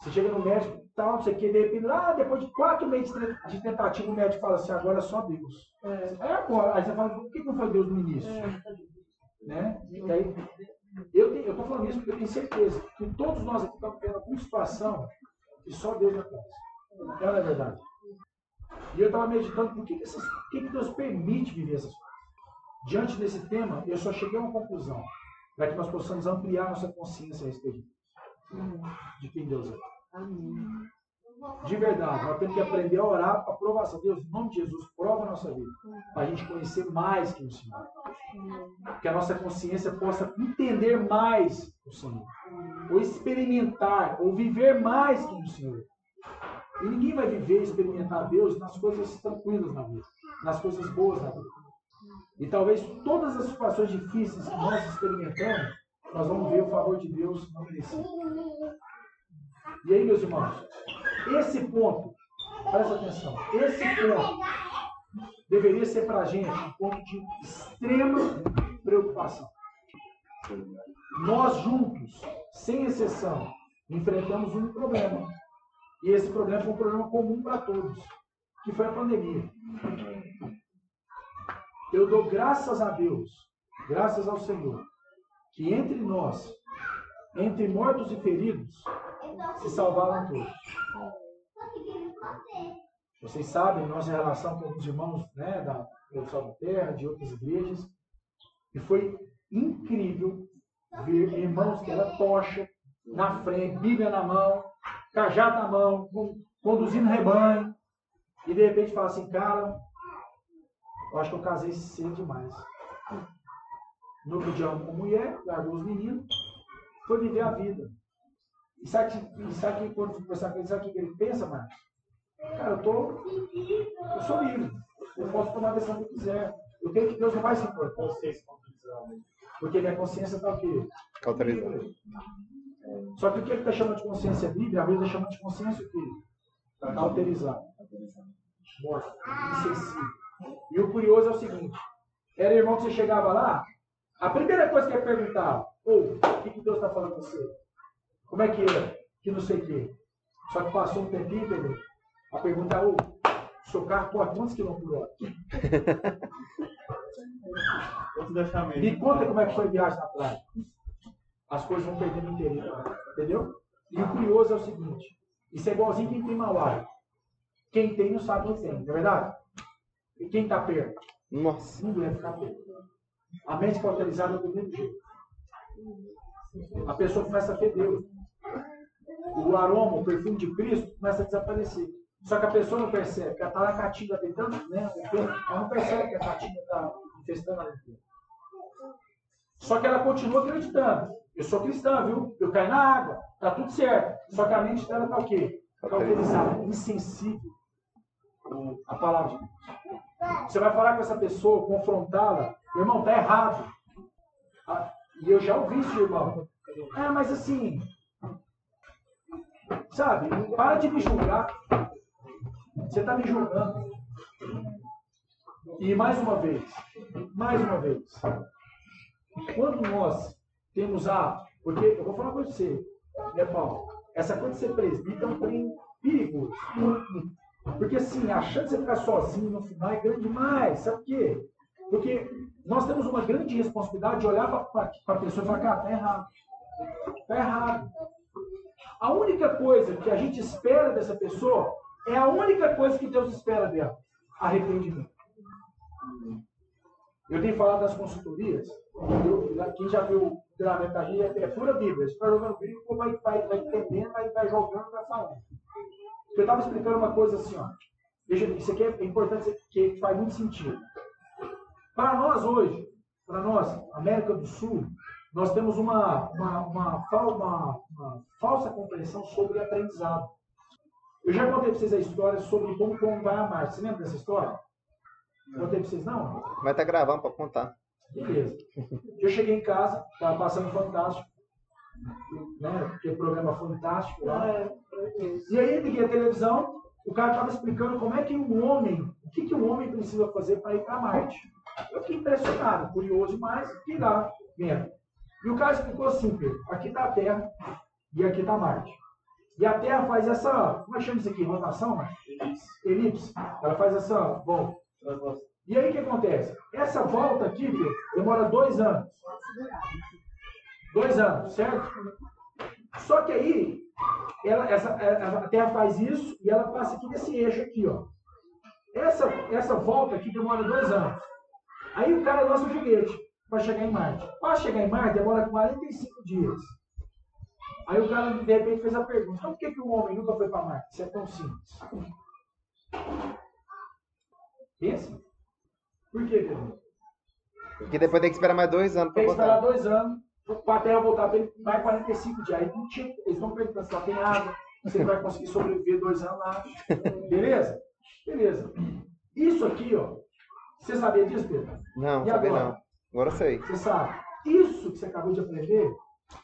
Você chega no médico, tal, não sei o que, de repente, ah, depois de quatro meses de tentativa, o médico fala assim, agora é só Deus. É agora. Aí você fala, por que não foi Deus no início? Né? E aí, eu estou falando isso porque eu tenho certeza que todos nós aqui estamos vivendo alguma situação que só Deus atrás. Ela não é verdade. E eu estava meditando por que, que, essas, por que, que Deus permite viver essas coisas. Diante desse tema, eu só cheguei a uma conclusão, para que nós possamos ampliar nossa consciência a respeito de quem Deus é. De verdade, nós temos que aprender a orar para aprovação. Deus, em nome de Jesus, prova a nossa vida. Para a gente conhecer mais quem o Senhor. é. Que a nossa consciência possa entender mais o Senhor. Ou experimentar, ou viver mais quem o Senhor. é. E ninguém vai viver e experimentar Deus nas coisas tranquilas na vida. Nas coisas boas na vida. E talvez todas as situações difíceis que nós experimentamos, nós vamos ver o favor de Deus não merecido. E aí, meus irmãos, esse ponto, presta atenção, esse ponto deveria ser para a gente um ponto de extrema preocupação. Nós juntos, sem exceção, enfrentamos um problema. E esse problema foi um problema comum para todos, que foi a pandemia. Eu dou graças a Deus, graças ao Senhor, que entre nós, entre mortos e feridos, se salvaram todos. Vocês sabem nossa relação com os irmãos né, da Produção Terra, de outras igrejas, e foi incrível ver irmãos que era tocha, na frente, Bíblia na mão, cajado na mão, con- conduzindo rebanho, e de repente fala assim, cara, eu acho que eu casei cedo demais. De homem com mulher, largou os meninos, foi viver a vida. E sabe, que- e sabe que quando eu conversar com ele, sabe o que ele pensa, Marcos? Cara, eu, tô, eu sou livre. Eu posso tomar a decisão que eu quiser. Eu creio que Deus não vai se importar. Porque minha consciência está o quê?
Autorizado.
Só que o que ele está chamando de consciência livre, a Bíblia está chamando de consciência o quê? Alterizada. Morta. Insensível. E o curioso é o seguinte: era irmão que você chegava lá, a primeira coisa que ele perguntava, ô, o que, que Deus está falando com você? Como é que é? Que não sei o quê. Só que passou um tempinho, entendeu? A pergunta é, ô, o seu carro corre quantos quilômetros por hora? Me conta como é que foi a viagem na praia. As coisas vão perdendo interesse. Entendeu? E o curioso é o seguinte: isso é igualzinho quem tem malária. Quem tem não sabe quem tem, não é verdade? E quem está perto?
Nossa.
Não deve ficar perto. A mente cauterizada é do mesmo jeito. A pessoa começa a feder. O aroma, o perfume de Cristo começa a desaparecer. Só que a pessoa não percebe, que ela está na caatinga tentando, né? Ela não percebe que a caatinga está infestando a inteira. Só que ela continua acreditando. Eu sou cristã, viu? Eu caio na água, tá tudo certo. Só que a mente dela tá o quê? Cauterizada, insensível. A palavra de Deus. Você vai falar com essa pessoa, confrontá-la, irmão, tá errado. E eu já ouvi isso, irmão. Ah, mas assim, sabe, para de me julgar. Você está me julgando. E mais uma vez, mais uma vez, quando nós temos a. Porque eu vou falar com você, né, Paulo? Essa coisa de ser presbítero é um trem perigoso. Porque assim, a chance de você ficar sozinho no final é grande demais. Sabe por quê? Porque nós temos uma grande responsabilidade de olhar para a pessoa e falar, cara, tá errado. Tá errado. A única coisa que a gente espera dessa pessoa é a única coisa que Deus espera dela: arrependimento. Eu tenho falado das consultorias, quem já viu treinamento da gente é, pura Bíblia. Você está jogando Bíblia, vai, vai, vai entendendo, vai, vai jogando, vai falando. Eu estava explicando uma coisa assim, ó. Veja, isso aqui é importante, que faz muito sentido. Para nós hoje, para nós, América do Sul, nós temos uma, uma, uma, uma- uma falsa compreensão sobre aprendizado. Eu já contei para vocês a história sobre como vai a Marte. Você lembra dessa história? Contei para vocês, não?
Mas tá gravando pra contar.
Beleza. Eu cheguei em casa, estava passando fantástico, né? Aquele programa fantástico lá. E aí liguei a televisão, o cara estava explicando como é que um homem, o que, que um homem precisa fazer para ir para Marte. Eu fiquei impressionado, curioso demais, fiquei lá vendo. E o cara explicou assim, Pedro, aqui está a Terra e aqui está Marte. E a Terra faz essa, como é que chama isso aqui? Rotação? Né? Elipse. Ela faz essa volta. E aí o que acontece? Essa volta aqui, Pedro, demora dois anos. Dois anos, certo? Só que aí, ela, essa, a Terra faz isso e ela passa aqui nesse eixo aqui, ó. Essa, essa volta aqui demora dois anos. Aí o cara lança o foguete para chegar em Marte. Para chegar em Marte demora 45 dias. Aí o cara, de repente, fez a pergunta: então por que, que o homem nunca foi para Marte? Isso é tão simples. Pensa. Por que, Pedro?
Porque depois tem que esperar mais dois anos para
Tem que esperar
voltar.
dois anos para a Terra voltar para ele, mais 45 dias. Aí eles estão perguntando se lá tem água, você vai conseguir sobreviver dois anos lá. Beleza? Beleza. Isso aqui, ó. Você sabia disso, Pedro?
Não,
E
sabia
agora?
não. Agora eu sei.
Você sabe. Isso que você acabou de aprender,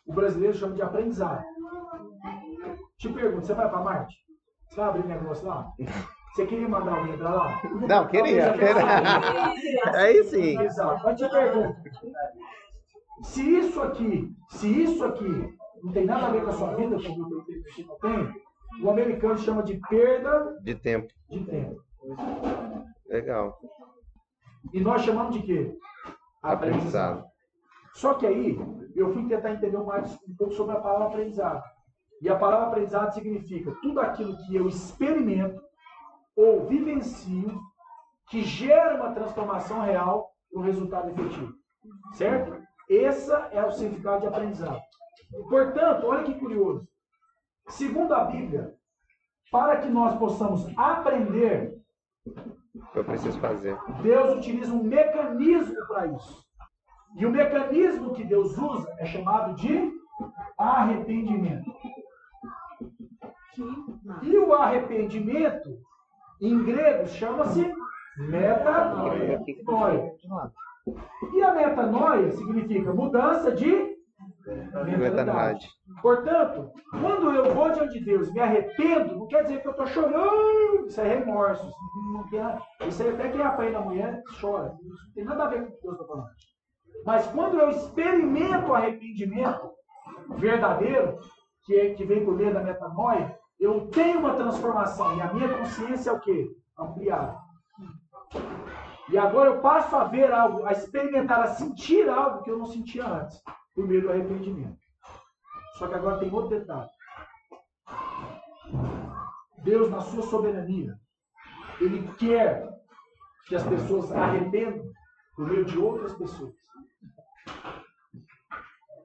o brasileiro chama de aprendizado. Te pergunto, você vai para Marte? Você vai abrir negócio lá? Você queria mandar alguém para lá?
Não, queria.
Queira.
Aí sim.
Exato. Mas te pergunto. Se isso aqui, se isso aqui não tem nada a ver com a sua vida, como não tem, o americano chama de perda
De tempo.
de tempo.
Legal.
E nós chamamos de quê?
Aprendizado.
Só que aí, eu fui tentar entender mais um pouco sobre a palavra aprendizado. E a palavra aprendizado significa tudo aquilo que eu experimento ou vivencio que gera uma transformação real no resultado efetivo. Certo? Esse é o significado de aprendizado. Portanto, olha que curioso. Segundo a Bíblia, para que nós possamos aprender,
Eu preciso fazer.
Deus utiliza um mecanismo para isso. E o mecanismo que Deus usa é chamado de arrependimento. E o arrependimento, em grego, chama-se metanoia. E a metanoia significa mudança de Mentalidade. Portanto, quando eu vou diante de Deus e me arrependo, não quer dizer que eu estou chorando. Isso é remorso. Isso, não tem isso aí até quem apanha da mulher chora. Isso não tem nada a ver com o que Deus está falando. Mas quando eu experimento o arrependimento verdadeiro, que, é, que vem por meio da metanoia, eu tenho uma transformação. E a minha consciência é o quê? Ampliada. E agora eu passo a ver algo, a experimentar, a sentir algo que eu não sentia antes, por meio do arrependimento. Só que agora tem outro detalhe. Deus, na sua soberania, Ele quer que as pessoas arrependam por meio de outras pessoas.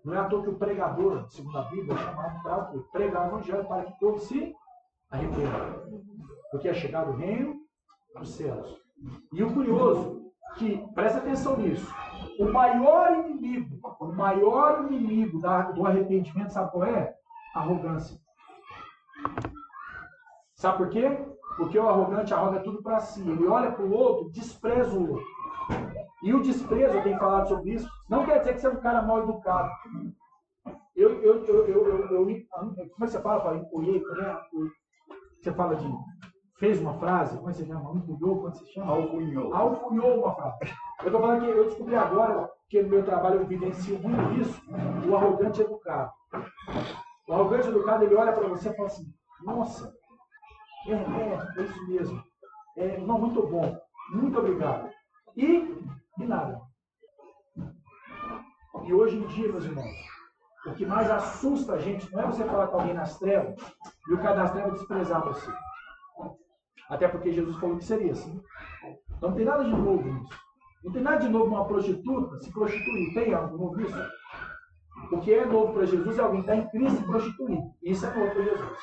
Não é à toa que o pregador, segundo a Bíblia, é chamado para o pregar o evangelho para que todos se arrependam. Porque é chegado o reino dos céus. E o curioso, que presta atenção nisso, o maior inimigo, o maior inimigo do arrependimento, sabe qual é? Arrogância. Sabe por quê? Porque o arrogante arroga tudo para si. Ele olha para o outro, despreza o outro. E o desprezo, eu tenho falado sobre isso, não quer dizer que você é um cara mal educado. Eu, eu, eu, eu, eu, como é que você fala? Fala, né? Você fala de. Fez uma frase, como é que você chama? Empolhou, como se chama?
Alcunhou.
alfunhou uma frase. Eu estou falando que eu descobri agora que no meu trabalho eu evidencio muito isso, o arrogante educado. O arrogante educado, ele olha para você e fala assim, nossa, é, é, é isso mesmo. É, não, muito bom. Muito obrigado. E, e nada. E hoje em dia, meus irmãos, o que mais assusta a gente não é você falar com alguém nas trevas e o cara das trevas desprezar você. Até porque Jesus falou que seria assim. Então não tem nada de novo nisso. Não tem nada de novo uma prostituta se prostituir. Tem algo novo nisso? O que é novo para Jesus é alguém que está em Cristo se prostituir. Isso é novo para Jesus.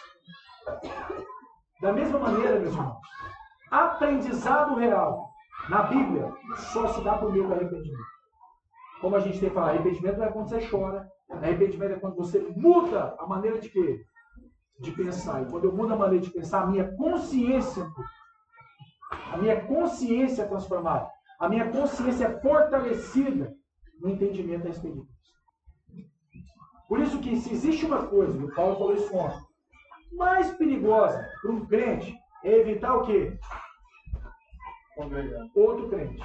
Da mesma maneira, meus irmãos, aprendizado real na Bíblia só se dá por meio do arrependimento. Como a gente tem falado, arrependimento não é quando você chora. Arrependimento é quando você muda a maneira de quê? De pensar. E quando eu mudo a maneira de pensar, a minha consciência. A minha consciência é transformada. A minha consciência é fortalecida no entendimento a respeito disso. Por isso que se existe uma coisa, e o Paulo falou isso ontem, mais perigosa para um crente é evitar o quê? Outro crente.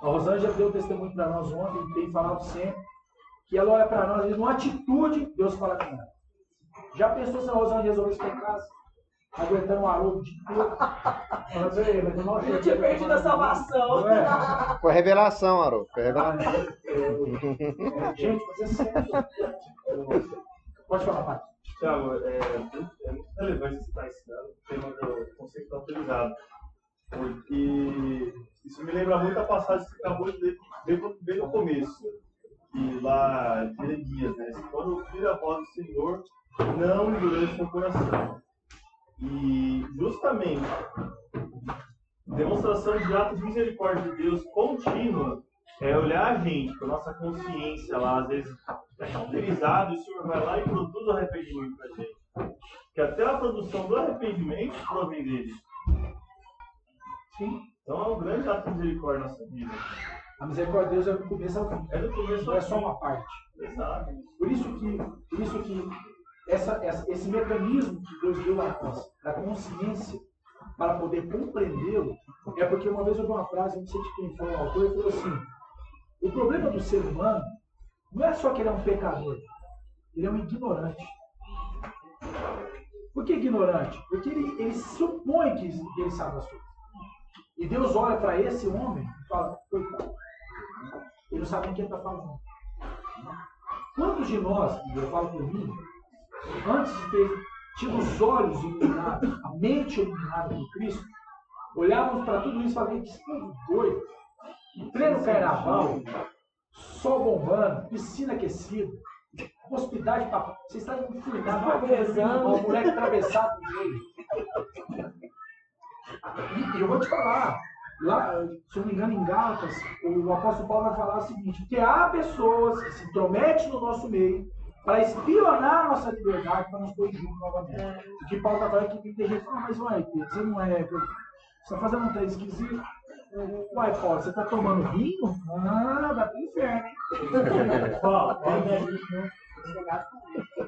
A Rosângela deu testemunho para nós ontem, e tem falado sempre, que ela olha para nós, às vezes, numa atitude, Deus fala com ela. Já pensou se a Rosângela resolvesse ficar em casa? Aguentando um aroma de tudo. Diz, "Ei, mas eu não
Eu tinha perdido a salvação.
Não é?
Foi revelação, Aro. Foi revelação.
É, Gente, mas é sério. Pode falar, Pai.
Tiago, é, é muito relevante você estar ensinando o tema do conceito autorizado. Porque isso me lembra muito a passagem que você acabou de ler bem, no começo. E lá, em Jeremias, né? Quando ouvir a voz do Senhor, não endurece seu coração. E justamente demonstração de atos de misericórdia de Deus contínua é olhar a gente com a nossa consciência lá, às vezes é cauterizado, e o Senhor vai lá e produz o arrependimento pra gente. Que até a produção do arrependimento provém dele.
Sim.
Então é um grande ato de misericórdia na nossa vida.
A misericórdia de Deus é do começo ao fim.
É do começo
Não
ao
é só
fim.
uma parte.
Exato.
Por isso que, por isso que essa, essa- esse mecanismo que Deus deu a nós, da consciência, para poder compreendê-lo, é porque uma vez eu vi uma frase, não sei de quem foi o autor, ele falou assim: o problema do ser humano não é só que ele é um pecador, ele é um ignorante. Por que ignorante? Porque ele, ele supõe que ele sabe as coisas. E Deus olha para esse homem e fala: coitado, ele não sabe o que ele está falando. Quantos de nós, eu falo por mim, antes de ter tido os olhos iluminados, a mente iluminada por Cristo, olhávamos para tudo isso e falávamos, que povo doido, em pleno carnaval, sol bombando, piscina aquecida, hospedagem para. Vocês estão enfurnados, o moleque atravessado no meio. E, e eu vou te falar, lá, se eu não me engano, em Gálatas, o apóstolo Paulo vai falar o seguinte: que há pessoas que se intrometem no nosso meio para espionar a nossa liberdade para nos pôr em jogo novamente. O que Paulo está falando é que tem gente que fala, mas uai, Pedro, você não é. Você está fazendo um trem esquisito. Uai, Paulo, você está tomando vinho? Ah, vai pro inferno, hein? Paulo,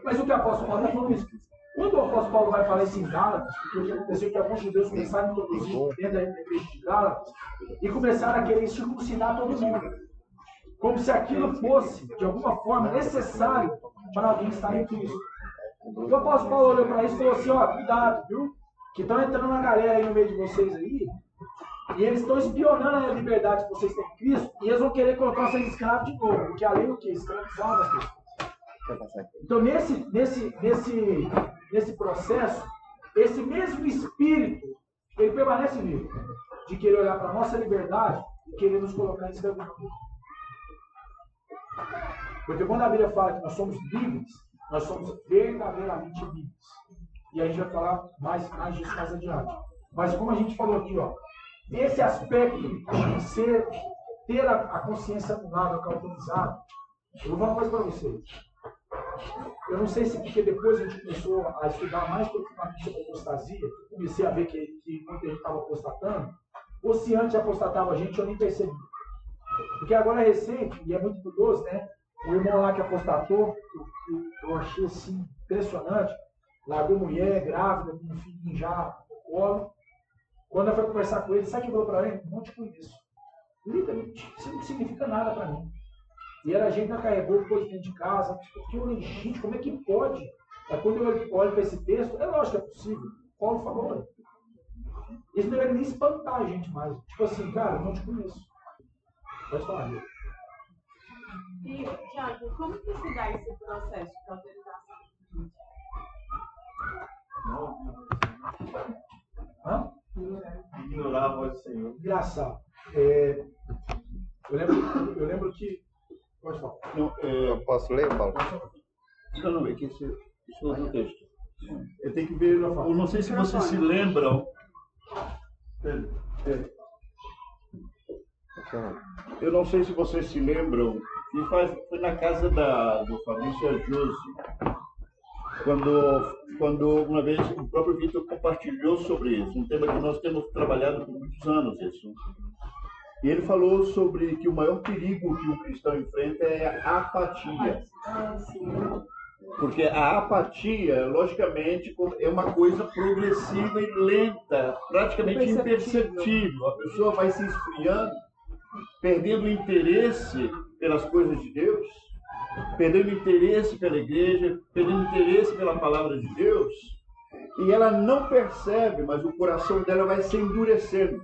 mas o que o apóstolo Paulo está falando é isso. Quando o apóstolo Paulo vai falar isso em Gálatas, porque o que aconteceu é que alguns judeus começaram a introduzir dentro da igreja de Gálatas e começaram a querer circuncidar todo mundo. Como se aquilo fosse, de alguma forma, necessário para alguém estar em Cristo. O apóstolo Paulo olhou para isso e falou assim: ó, cuidado, viu? Que estão entrando uma galera aí no meio de vocês aí, e eles estão espionando a liberdade que vocês têm em Cristo, e eles vão querer colocar vocês escravos de novo, porque a lei é o? Escravizava as pessoas. Então, nesse, nesse, nesse, nesse processo, esse mesmo espírito, ele permanece vivo, de querer olhar para a nossa liberdade e querer nos colocar em escravidão. Porque quando a Bíblia fala que nós somos livres, nós somos verdadeiramente livres. E a gente vai falar mais, mais disso mais adiante. Mas como a gente falou aqui, ó, esse aspecto de ser, ter a, a consciência anulada, cauterizada, eu vou falar uma coisa para vocês. Eu não sei se porque depois a gente começou a estudar mais profundamente sobre apostasia, comecei a ver que, que muita gente estava apostatando, ou se antes apostatava a gente, eu nem percebi. Porque agora é recente, e é muito curioso, né? O irmão lá que apostatou, eu, achei assim, impressionante, largou mulher grávida, com um filhinho já no colo. Quando eu fui conversar com ele, sabe o que falou para ele? Não te conheço. Literalmente, isso não significa nada para mim. E era a gente que carregou coisa dentro de casa. Porque eu falei, gente, como é que pode? Aí quando eu olho para esse texto, é lógico que é possível. Paulo falou, né? Isso não deve nem espantar a gente mais. Tipo assim, cara, não te conheço. Pode falar, Lia.
E, Tiago, como que se dá esse processo de autorização?
Hã?
Ignorar a voz do Senhor.
Engraçado. É, eu, lembro, eu lembro que. Pode falar.
Não, é,
Eu posso ler, Paulo?
não, não, é que esse, esse é outro texto. Eu tenho que ver, eu não sei se vocês se lembram, eu não sei se vocês se lembram, que faz, foi na casa da, do Fabrício Josi, quando, quando uma vez o próprio Vitor compartilhou sobre isso, um tema que nós temos trabalhado por muitos anos, isso. E ele falou sobre que o maior perigo que o cristão enfrenta é a apatia. Porque a apatia, logicamente, é uma coisa progressiva e lenta, praticamente
imperceptível.
A pessoa vai se esfriando, perdendo o interesse pelas coisas de Deus, perdendo interesse pela igreja, perdendo interesse pela palavra de Deus, e ela não percebe, mas o coração dela vai se endurecendo.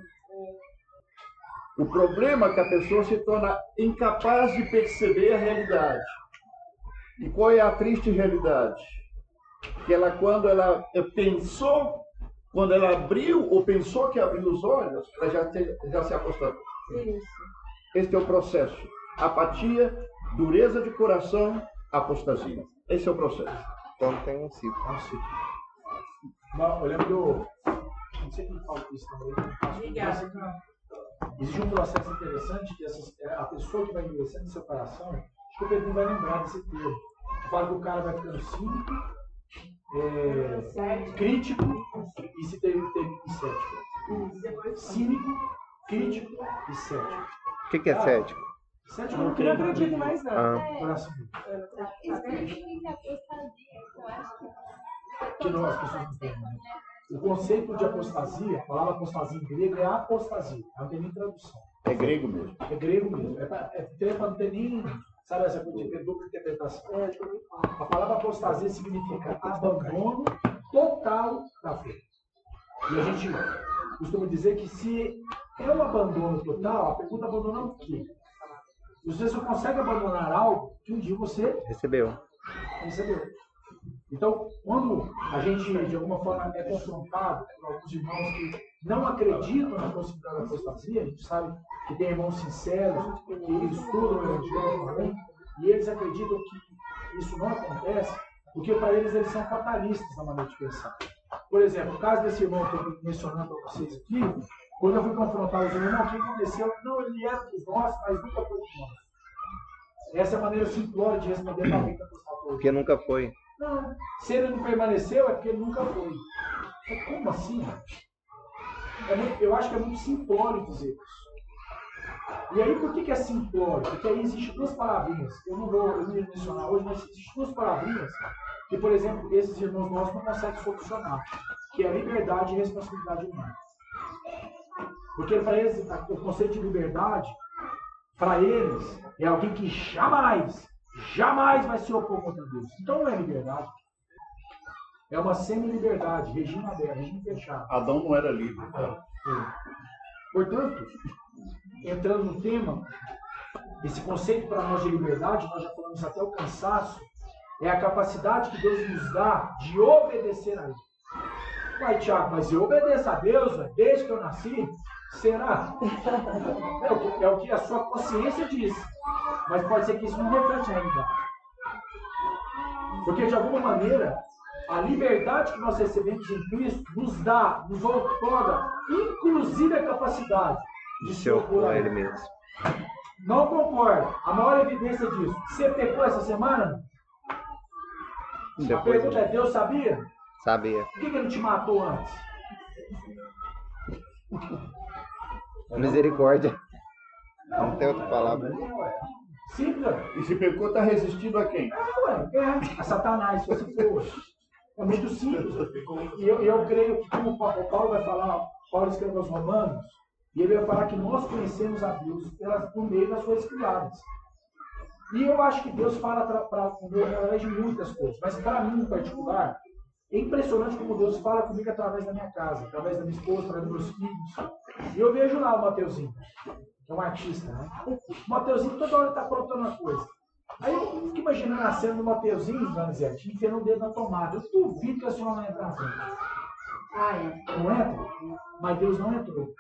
O problema é que a pessoa se torna incapaz de perceber a realidade. E qual é a triste realidade? Que ela, quando ela pensou, quando ela abriu ou pensou que abriu os olhos, ela já, já se apostatou.
Isso.
Este é o processo. Apatia, dureza de coração, apostasia. Esse é o processo.
Então tem um ciclo.
Não sei. Mas eu lembro do. Não sei quem fala isso também.
Obrigada.
Existe um processo interessante que essas, é, a pessoa que vai endurecendo no seu coração, acho que o Pedrinho vai lembrar desse termo. Fala que o cara vai ficando cínico, é, crítico e se ter, ter, e cético. Cínico, crítico e cético.
O que, que é cético?
Cético
Não
não
tem
Não
tem
acredito mais nada.
Ah,
eu acho que
não, as pessoas não né? O conceito de apostasia, a palavra apostasia em grego é apostasia, não tem nem tradução.
É grego mesmo.
É grego mesmo. É para é, é pra não ter nem, sabe, essa coisa de ter dupla interpretação.
É.
A palavra apostasia significa abandono total da fé. E a gente costuma dizer que se é um abandono total, a pergunta é abandonar o quê? Você só consegue abandonar algo que um dia você
recebeu.
recebeu. Então, quando a gente, de alguma forma, é confrontado por alguns irmãos que não acreditam na possibilidade da apostasia, a gente sabe que tem irmãos sinceros, que estudam o Evangelho também, e eles acreditam que isso não acontece, porque para eles eles são fatalistas na maneira de pensar. Por exemplo, o caso desse irmão que eu estou mencionando para vocês aqui, quando eu fui confrontar os irmãos, o que aconteceu? Não, ele era dos nossos, mas nunca foi dos nossos. Essa é a maneira simplória de responder para alguém que apostatou.
Porque nunca foi.
Não, se ele não permaneceu é porque ele nunca foi. Mas como assim? É muito- eu acho que é muito simplório dizer isso. E aí, por que, que é simplório? Porque aí existem duas palavrinhas. Eu não vou, eu não mencionar hoje, mas existem duas palavrinhas que, por exemplo, esses irmãos nossos não conseguem solucionar. Que é a liberdade e a responsabilidade humana. Porque para eles, o conceito de liberdade, para eles, é alguém que jamais, jamais vai se opor contra Deus. Então não é liberdade. É uma semi-liberdade, regime aberto, regime fechado.
Adão não era livre.
Portanto, entrando no tema, esse conceito para nós de liberdade, nós já falamos até o cansaço, é a capacidade que Deus nos dá de obedecer a Ele. Vai, Tiago, mas eu obedeço a Deus desde que eu nasci? Será? É o, que, é o que a sua consciência diz. Mas pode ser que isso não reflete a realidade. Porque, de alguma maneira, a liberdade que nós recebemos em Cristo nos dá, nos outorga, inclusive a capacidade de se
opor a
a
ele mesmo.
Não concordo. A maior evidência disso. Você pecou essa semana? A
Depois
pergunta é: Deus sabia?
sabia.
Por que, que ele te matou antes?
Misericórdia. Não tem outra palavra.
Simples.
E se pecou, está resistindo a quem?
É, ué, é. A Satanás, se você for. É muito simples. E eu, eu creio que, como o Pa- o Paulo vai falar, Paulo escreve aos Romanos, e ele vai falar que nós conhecemos a Deus pelas, por meio das coisas criadas. E eu acho que Deus fala pra- pra- comigo através de muitas coisas, mas para mim em particular, é impressionante como Deus fala comigo através da minha casa, através da minha esposa, através dos meus filhos. E eu vejo lá o Mateuzinho, que é um artista, né? O Mateuzinho toda hora está aprontando uma coisa. Aí eu fico imaginando a cena do Mateuzinho, Donizete, enfiando o dedo na tomada. Eu duvido que a senhora não entra na frente.
Ah, é.
Não entra? Mas Deus não entrou.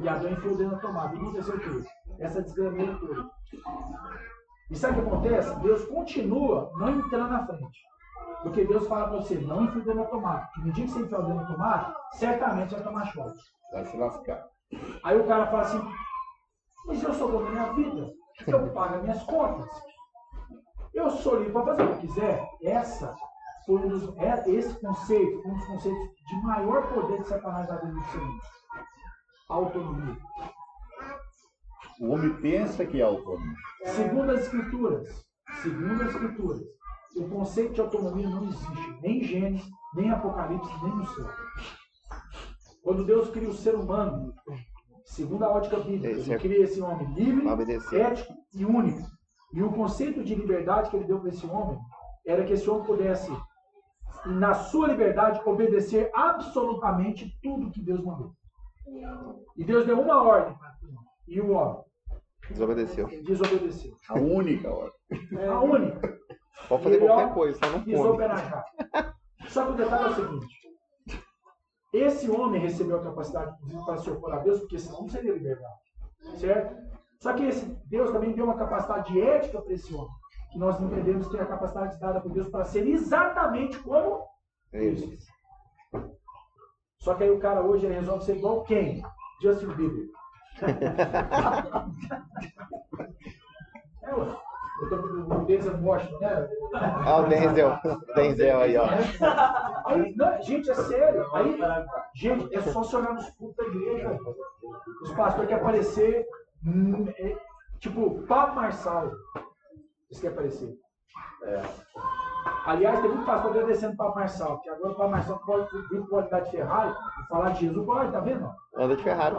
E Adão enfiou o dedo na tomada. E aconteceu o quê? Essa desgrameira toda. E sabe o que acontece? Deus continua não entrando na frente. Porque Deus fala para você, não enfia o dedo na tomada. Porque no dia que você enfiar o dedo na tomada, certamente vai tomar choque.
Vai se lascar.
Aí o cara fala assim, mas eu sou dono da minha vida, eu pago as minhas contas. Eu sou livre para fazer o que quiser. Essa foi um dos, é, esse conceito, foi um dos conceitos de maior poder de Satanás na vida do ser humano. Autonomia.
O homem pensa que é autônomo.
Segundo as escrituras, segundo as escrituras, o conceito de autonomia não existe nem em Gênesis, nem em Apocalipse, nem no céu. Quando Deus cria o ser humano, segundo a ótica bíblica,
Esse
ele
é-
cria esse homem livre,
obedecer.
ético e único. E o conceito de liberdade que ele deu para esse homem era que esse homem pudesse, na sua liberdade, obedecer absolutamente tudo que Deus mandou. E Deus deu uma ordem. E o homem
Desobedeceu.
desobedeceu.
A única hora.
A única.
Pode fazer
Ele, ó,
qualquer coisa, só não
Pisou
come.
jaca. Só que o detalhe é o seguinte: esse homem recebeu a capacidade, para se opor a Deus, porque senão não seria liberdade. Certo? Só que esse Deus também deu uma capacidade ética para esse homem. Que nós entendemos ter a capacidade dada por Deus para ser exatamente como
Ele.
Só que aí o cara hoje resolve ser igual quem? Justin Bieber. é, ué. Eu tô o Denzel Washington, né?
Ah, o Denzel. Denzel aí, ó.
Aí, não, gente, é sério. Aí, gente, é só se olhar nos cultos da igreja. Os pastores querem aparecer, hum, é, tipo, Pablo Marçal. Eles querem aparecer. É. Aliás, tem muito pastor agradecendo o Pablo Marçal, que agora o Pablo Marçal pode vir pode dar de Ferrari e falar de Jesus. Pode, tá vendo?
Anda de Ferrari.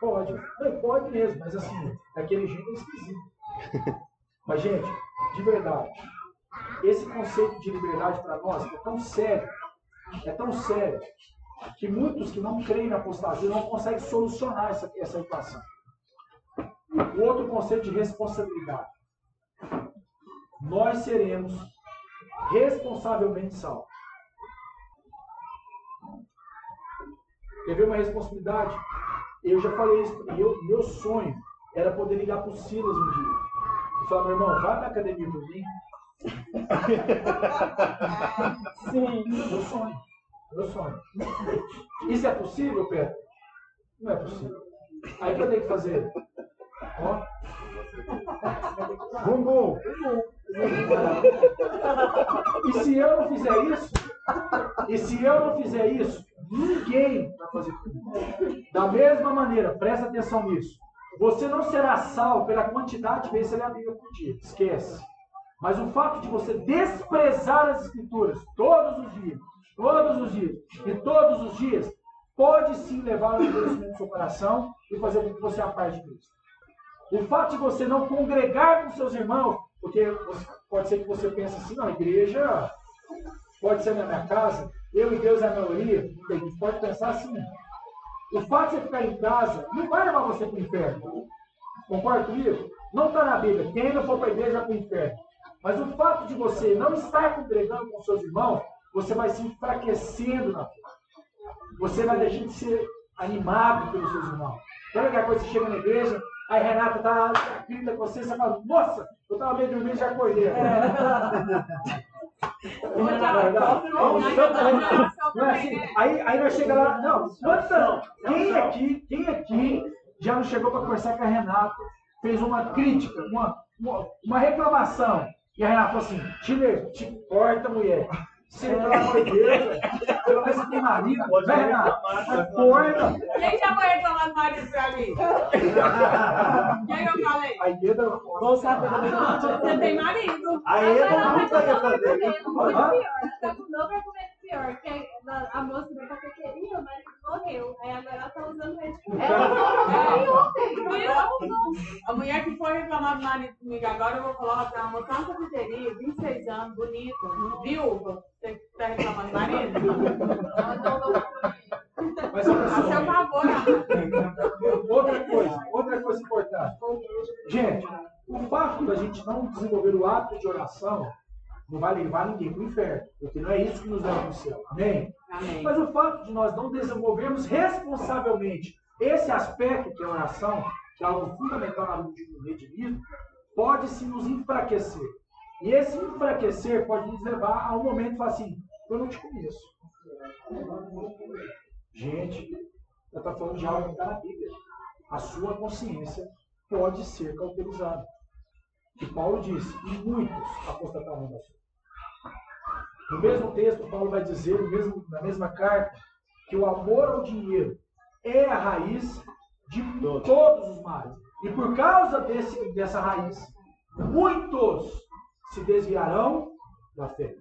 Pode. Não, pode mesmo, mas assim, daquele jeito é esquisito. Mas, gente, de verdade, esse conceito de liberdade para nós é tão sério, é tão sério, que muitos que não creem na apostasia não conseguem solucionar essa, essa equação. O outro conceito de responsabilidade. Nós seremos responsavelmente salvos. Quer ver uma responsabilidade? Eu já falei isso, eu, meu sonho era poder ligar para o Silas um dia. E falar, meu irmão, vai pra academia por mim. Sim. Meu sonho. Meu sonho. Isso é possível, Pedro? Não é possível. Aí o que eu tenho que fazer? Ó. Bumbum. E se eu não fizer isso, e se eu não fizer isso, ninguém vai fazer comigo. Da mesma maneira, presta atenção nisso. Você não será salvo pela quantidade de vezes você lê a Bíblia por dia. Esquece. Mas o fato de você desprezar as Escrituras todos os dias, todos os dias e todos os dias, pode sim levar ao endurecimento do seu coração e fazer com que você aparte de Cristo. O fato de você não congregar com seus irmãos, porque pode ser que você pense assim, não, a igreja pode ser na minha casa, eu e Deus é a maioria, pode pensar assim. O fato de você ficar em casa não vai levar você para o inferno. Concorda comigo? Não está na Bíblia. Quem não for para a igreja vai para o inferno. Mas o fato de você não estar congregando com seus irmãos, você vai se enfraquecendo na fé. Você vai deixando de ser animado pelos seus irmãos. Sabe aquela coisa que você chega na igreja, aí Renata está grita com você, você fala, nossa, eu estava meio dormindo e já acordei. É é assim? Aí, aí nós chega lá, não, quantos não? Quem aqui, quem aqui já não chegou para conversar com a Renata, fez uma crítica, uma, uma, uma reclamação, e a Renata falou assim, Chile, te corta, mulher. Você, pelo amor de Deus, velho. pelo menos você tem marido,
Pode
né, Renata?
reclamar,
Corta.
Quem já foi reclamar do marido pra mim? Quem eu falei?
Aí entra
Vou saber.
Você tem marido.
Nunca
ela
ia
tá
isso.
muito pior. Ela tá com um novo argumento pior. Que a, a moça da cafeteria, o marido morreu. Aí agora ela tá usando ele. Ela ontem.
A mulher que foi reclamar do marido comigo agora, eu vou falar pra ela, montar uma cafeteria, 26 anos, bonita, viúva. Você tá reclamando do marido?
Mas olha
A seu
só,
favor, amor.
outra coisa, outra coisa importante. Gente, o fato da gente não desenvolver o hábito de oração não vai levar ninguém para o inferno, porque não é isso que nos leva para o céu. Amém?
Amém.
Mas o fato de nós não desenvolvermos responsavelmente esse aspecto que é a oração, que é algo fundamental na vida de redimido, pode se nos enfraquecer. E esse enfraquecer pode nos levar a um momento falar assim, eu não te conheço. Gente, eu estou falando de algo que está na Bíblia. A sua consciência pode ser cauterizada. Que Paulo disse, e muitos apostataram da fé. No mesmo texto, Paulo vai dizer, mesmo- na mesma carta, que o amor ao dinheiro é a raiz de todos os males. E por causa desse, dessa raiz, muitos se desviarão da fé.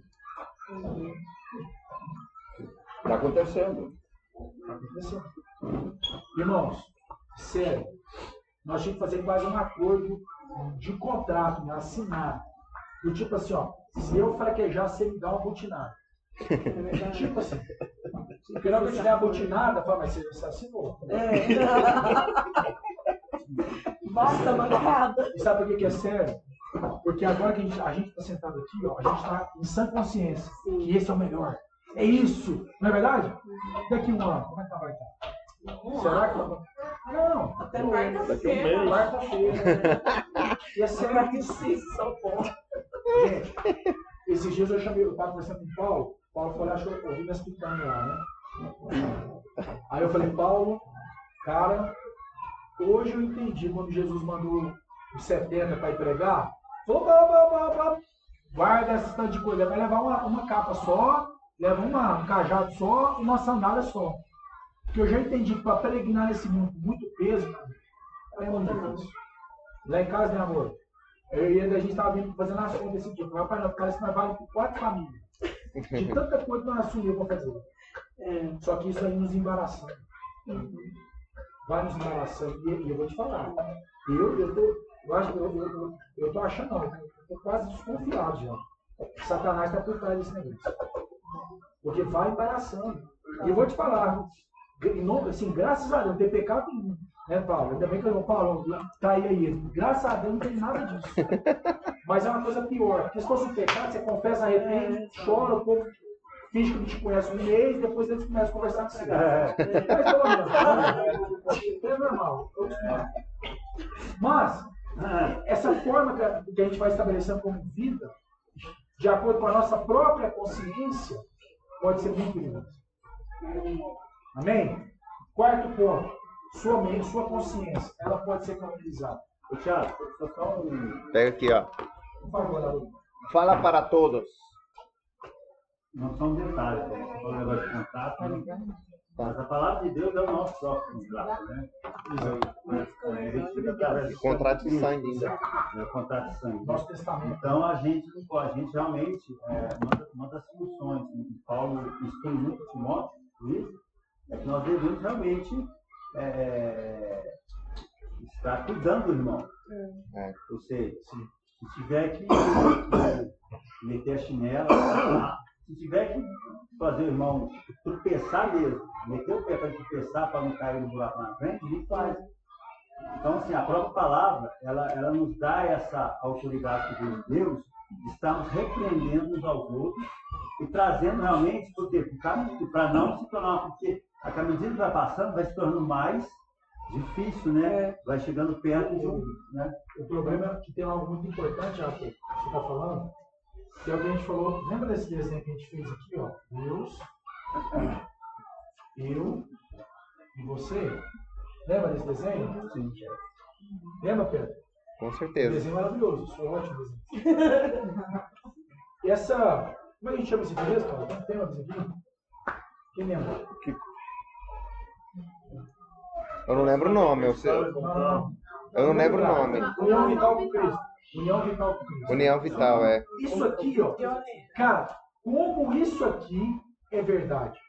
Está acontecendo.
Tá acontecendo. Irmãos, sério, nós tínhamos que fazer quase um acordo de contrato, né, assinar. Do tipo assim, ó, se eu fraquejar, você me dá uma butinada. tipo assim. Porque na hora que eu te der a butinada, fala, mas você, assinou.
Basta bancada.
E sabe por que, que é sério? Porque agora que a gente está sentado aqui, ó, a gente está em sã consciência que esse é o melhor. É isso, não é verdade? Daqui um ano, como é que vai estar? Será que? Não,
Até
a mês.
quarta-feira. E é isso.
Sacrifício, São Paulo.
Gente, esses dias eu chamei, eu estava conversando com o Paulo, o Paulo falou, acho que eu ouvi minhas pitanhas lá, né? Aí eu falei, Paulo, cara, hoje eu entendi quando Jesus mandou os 70 para pregar. Falou, "Pá, pá, pá, pá, guarda essa tanto de coisa, vai levar uma, uma capa só, leva uma, um cajado só e uma sandália só. Porque eu já entendi que para peregrinar nesse mundo muito peso, é muito difícil. Lá em casa, meu amor, eu e ele, a gente estava vindo fazendo as contas esse dia. Falei, Rapaz, não, cara, isso nós vale por quatro famílias. De tanta coisa que nós assumimos para fazer.
É.
Só que isso aí nos embaraçando. Vai nos embaraçando. E, e eu vou te falar. Eu, eu, tô, eu, acho, eu, eu, eu, eu tô achando, não. Eu tô quase desconfiado já. Satanás está por trás desse negócio. Porque vai embaraçando. E eu vou te falar. nome- Assim, graças a Deus, tem pecado nenhum. Né, Paulo? Ainda bem que eu não Paulo, tá aí aí. Graças a Deus não tem nada disso. Mas é uma coisa pior. Porque se fosse um pecado, você confessa, arrepende, chora, o povo finge que não te conhece um mês, depois eles começam a conversar com você. Mas pelo menos, é normal. Mas, essa forma que a, que a gente vai estabelecendo como vida, de acordo com a nossa própria consciência, pode ser muito perigosa. Amém? Quarto ponto. Sua mente, sua consciência, ela pode ser cauterizada.
Ô, Thiago, só- um-
Pega aqui, ó.
Por favor.
Fala para todos.
Não são detalhes, né? Você falou um negócio de contato, né? Mas a palavra de Deus é o nosso próprio contrato, né? É, a gente fica através do
Contrato de sangue ainda.
É o contrato de sangue.
Nosso testamento.
Então a gente não pode, a gente realmente, é, uma, das- uma das funções que Paulo expõe muito Timóteo, isso, é que nós devemos realmente é, estar cuidando do irmão.
É.
Ou seja, se, se tiver que é, meter a chinela, tá? se tiver que fazer o irmão tropeçar mesmo, meter o pé para tropeçar para não cair no buraco na frente, ele faz. Então, assim, a própria palavra, ela, ela nos dá essa autoridade que Deus, de estarmos repreendendo uns aos outros e trazendo realmente, para não se tornar, porque a medida que vai passando, vai se tornando mais difícil, né? Vai chegando perto de um, né?
O problema é que tem algo muito importante, Arthur, que você está falando, que é o que a gente falou. Lembra desse desenho que a gente fez aqui, ó? Deus, eu e você. Lembra desse desenho? Sim. Lembra, Pedro?
Com certeza.
desenho maravilhoso, isso é um ótimo desenho. E essa. Como é que a gente chama esse desenho, cara? Tem- uma desenho aqui? Quem lembra?
Eu não lembro o nome. Eu, sei-
Não, não,
eu não lembro o nome.
União Vital com Cristo. União Vital com Cristo.
União Vital, é.
Isso aqui, ó. Cara, como isso aqui é verdade?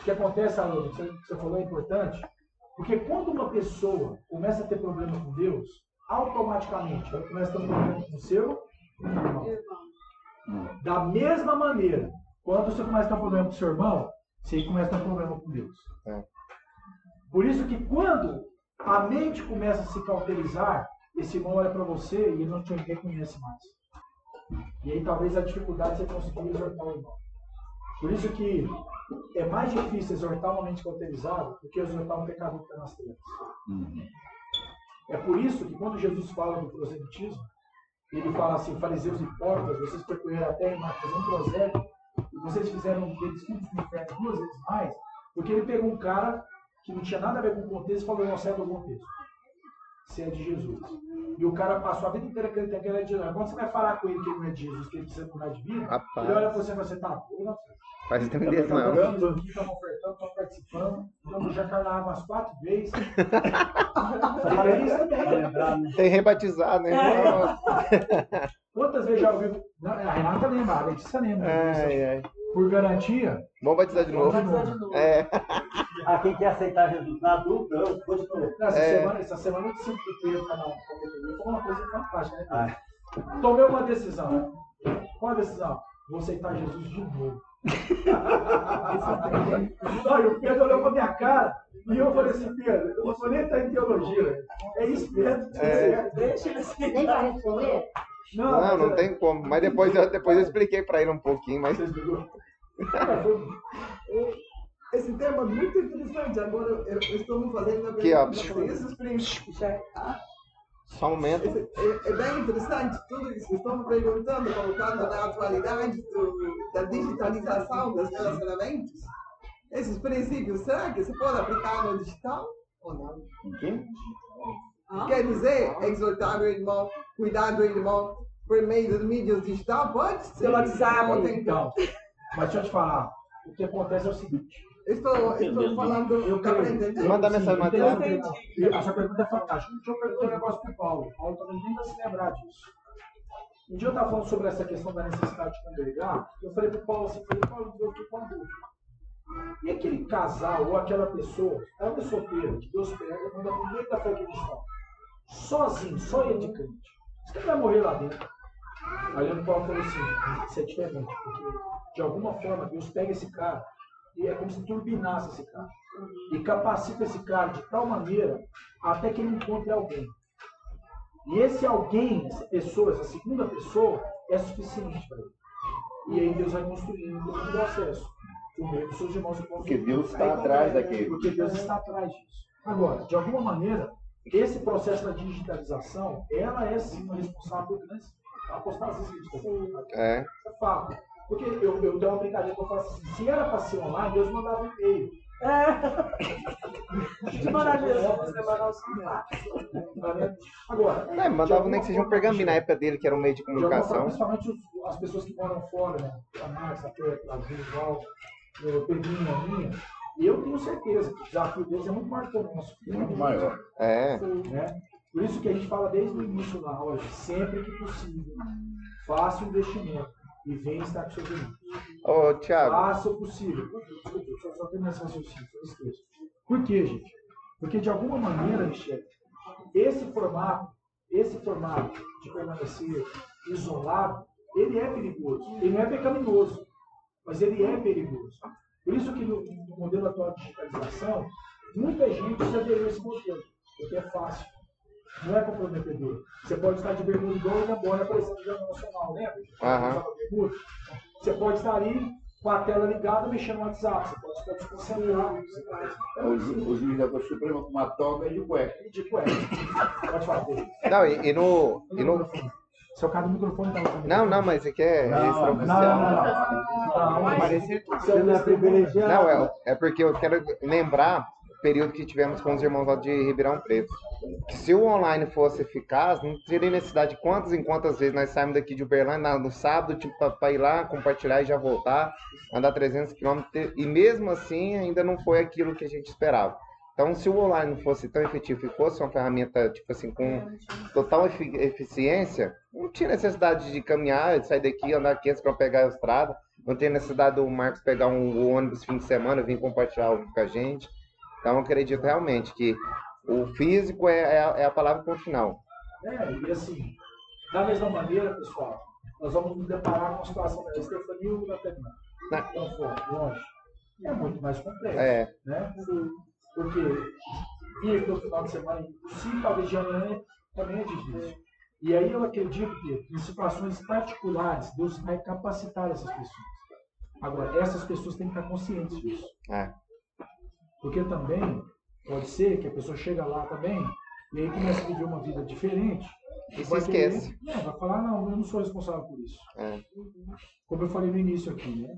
O que acontece, Alô, que que você falou é importante, porque quando uma pessoa começa a ter problema com Deus, automaticamente começa a ter um problema com o seu irmão. Da mesma maneira, quando você começa a ter um problema com o seu irmão, você começa a ter um problema com Deus.
É.
Por isso que quando a mente começa a se cauterizar, esse irmão olha para você e ele não te reconhece mais. E aí talvez a dificuldade é você conseguir exortar o irmão. Por isso que é mais difícil exortar uma mente cauterizada do que exortar um pecador que está nas trevas. É por isso que quando Jesus fala do proselitismo, ele fala assim, fariseus hipócritas, vocês percorreram a terra para fazer um prosélyto, e vocês fizeram deles filhos do inferno duas vezes mais, porque ele pegou um cara que não tinha nada a ver com o contexto e falou, não, sai do contexto. Você é de Jesus. E o cara passou a vida inteira acreditando que ele é de Jesus. Quando você vai falar com ele que ele não é de Jesus, que ele precisa mudar de vida, ele olha
Rapaz,
pra você e fala, você tá doido?
faz tempo desse não.
Estamos aqui, estamos ofertando, estamos participando, estamos já carnaram umas quatro vezes.
Né?
Tem rebatizado, né?
É.
Quantas vezes já ouviu? Não, A Renata lembra, a Letícia lembra. disso.
Ai, ai.
Por garantia,
Vamos batizar de novo.
Vamos fazer de novo.
É.
Ah, quem quer aceitar Jesus na dúvida, eu continuo.
essa,
É.
semana, essa semana o Pedro para não competir foi uma coisa fantástica, né?
Ah,
Tomei uma decisão. Qual a decisão? Vou aceitar Jesus de novo. E o Pedro olhou pra minha cara e eu falei assim, Pedro, eu não vou nem estar em teologia. É isso mesmo. que
É.
Deixa ele se.
Nem vai responder?
Não,
Não, não tem como. Mas depois eu, depois eu expliquei pra ele um pouquinho, mas
Esse tema é muito interessante. Agora, eu, estou me fazendo
ó.
pergunta. Princípios, ah,
só um momento.
esse- é, é bem interessante tudo isso que estão me perguntando, colocando na atualidade do- da digitalização dos relacionamentos. Esses princípios, será que se pode aplicar no digital ou não?
Hã?
Quer dizer, exortar o irmão, cuidar do irmão por meio dos mídias digital? Pode ser.
Pelo WhatsApp,
Então, mas deixa eu te falar. O que acontece é o seguinte.
Estou, estou falando
Eu
para
creio.
entender.
Manda mensagem no
Sim,
WhatsApp.
entendeu? A sua pergunta é fantástica. Um dia eu perguntei um negócio pro Paulo. O Paulo talvez nem vai se lembrar disso. Um dia eu estava falando sobre essa questão da necessidade de congregar. Eu falei pro Paulo assim, falei, Paulo, eu fiquei com uma dúvida. E aquele casal ou aquela pessoa, ela é solteira, que Deus pega, manda no meio da fé cristã, sozinho, só ele de crente. Você vai morrer lá dentro. Aí o Paulo falou assim, isso é diferente, porque de alguma forma Deus pega esse cara é como se turbinasse esse cara. E capacita esse cara de tal maneira até que ele encontre alguém. E esse alguém, essa pessoa, essa segunda pessoa, é suficiente para ele. E aí Deus vai construindo um processo. Por meio dos seus irmãos que
Porque Deus está atrás daquele.
Porque Deus está atrás disso. Agora, de alguma maneira, esse processo da digitalização, ela é sim uma responsável por grandes apostasias que a gente.
É.
Isso é fato. Porque eu, eu tenho uma brincadeira que eu faço assim, se era para ser online, Deus mandava um e-mail.
De mandar Jesus, você mandar.
Tá? Agora,
É, mandava nem que seja um pergaminho na época dele, que era um meio de
de
comunicação.
principalmente os- as pessoas que moram fora, né? A Márcia, a Petra, a Gil, o Pedrinho, a minha. Eu tenho certeza que o desafio deles é muito maior que o nosso.
Muito maior.
É.
né? Por isso que a gente fala desde o início na loja, sempre que possível, faça o investimento e venha estar com seus irmãos.
Ô, Thiago,
Faça o possível. Desculpa, deixa eu só terminar esse raciocínio, eu esqueço. Por quê, gente? Porque de alguma maneira, Michele, esse formato, esse formato de permanecer isolado, ele é perigoso. Ele não é pecaminoso, mas ele é perigoso. Por isso que no, no modelo atual de digitalização, muita gente se aderiu a esse modelo, porque é fácil. Não é comprometedor. Você pode estar de bermuda igual ele embora aparecendo no Jornal Nacional, lembra?
Aham.
Usava bermuda. Você pode estar ali com a tela ligada mexendo no WhatsApp. Você pode estar desconcentrado. Você pode...
O, ju- o juiz da Corte Suprema com uma toga de cueca.
De cueca. Pode falar
não, e, e no. E no...
Seu cara do microfone tá também.
Não, não, mas aqui é
Não,
extra
não,
oficial.
não, não. Não, mas
Seu
você não é privilegiado.
Não, é, é porque eu quero lembrar período que tivemos com os irmãos lá de Ribeirão Preto. Que se o online fosse eficaz, não teria necessidade de quantas em quantas vezes nós saímos daqui de Uberlândia no sábado, tipo, para ir lá, compartilhar e já voltar, andar 300 quilômetros, e mesmo assim ainda não foi aquilo que a gente esperava. Então, se o online não fosse tão efetivo e fosse uma ferramenta, tipo assim, com total efi- eficiência, não tinha necessidade de caminhar, de sair daqui, andar 500 para pegar a estrada, não tinha necessidade do Marcos pegar um ônibus fim de semana, vir compartilhar algo com a gente. Então, eu acredito realmente que o físico é, é a, é a palavra ponto final.
É, e assim, da mesma maneira, pessoal, nós vamos nos deparar com a situação da Estefania e o Guaratanã.
Né?
Então, fora, longe. É muito mais complexo.
É,
Né? Porque vir no final de semana impossível, talvez de amanhã também é difícil. E aí eu acredito que, em situações particulares, Deus vai capacitar essas pessoas. Agora, essas pessoas têm que estar conscientes disso.
é.
Porque também pode ser que a pessoa chega lá também e aí começa a viver uma vida diferente.
E se
vai querer-
esquece.
É, vai falar, não, eu não sou responsável por isso.
É.
Como eu falei no início aqui, né?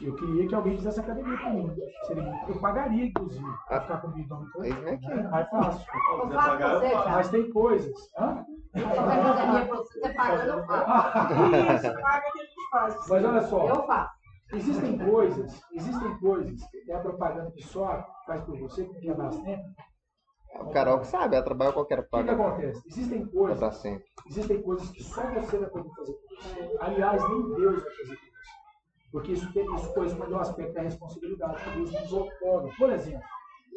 Eu queria que alguém fizesse academia pra mim. Seria- Eu pagaria, inclusive, pra ficar comigo. Então,
Isso não é aqui.
né? Mais fácil.
Eu faço você.
Mas tem coisas. Hã?
Você faz academia pra você, você paga, eu faço.
Isso, paga que a gente faz.
Mas olha só,
Eu faço.
Existem coisas, existem coisas que é a propaganda que só faz por você, que quer mais tempo.
O Carol que sabe, ela trabalha qualquer
O que, que acontece? Existem coisas,
sempre.
existem coisas que só você vai poder fazer por você. Aliás, nem Deus vai fazer por você. Porque isso, tem, isso corresponde ao aspecto da responsabilidade que Deus nos outorga. Por exemplo,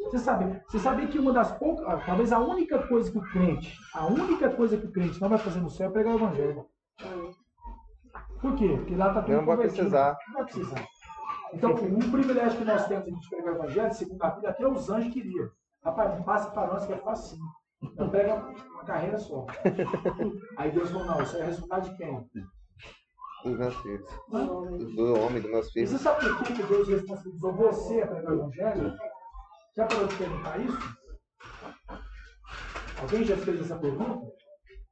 você sabe, você sabia que uma das poucas, ah, talvez a única coisa que o crente, a única coisa que o crente não vai fazer no céu é pregar o evangelho. Por quê? Porque lá está tudo
Não vai precisar.
Não vai precisar. Então, um privilégio que nós temos de pregar o evangelho, segundo a Bíblia, até os anjos queriam. Rapaz, passa para nós que é facinho. Então pega uma carreira só. Aí Deus falou, não, isso é resultado de quem?
Dos meus filhos. Do homem, dos meus
E
filhos.
você sabe por que Deus responsabilizou você a pregar o Evangelho? Já parou de perguntar isso? Alguém já fez essa pergunta?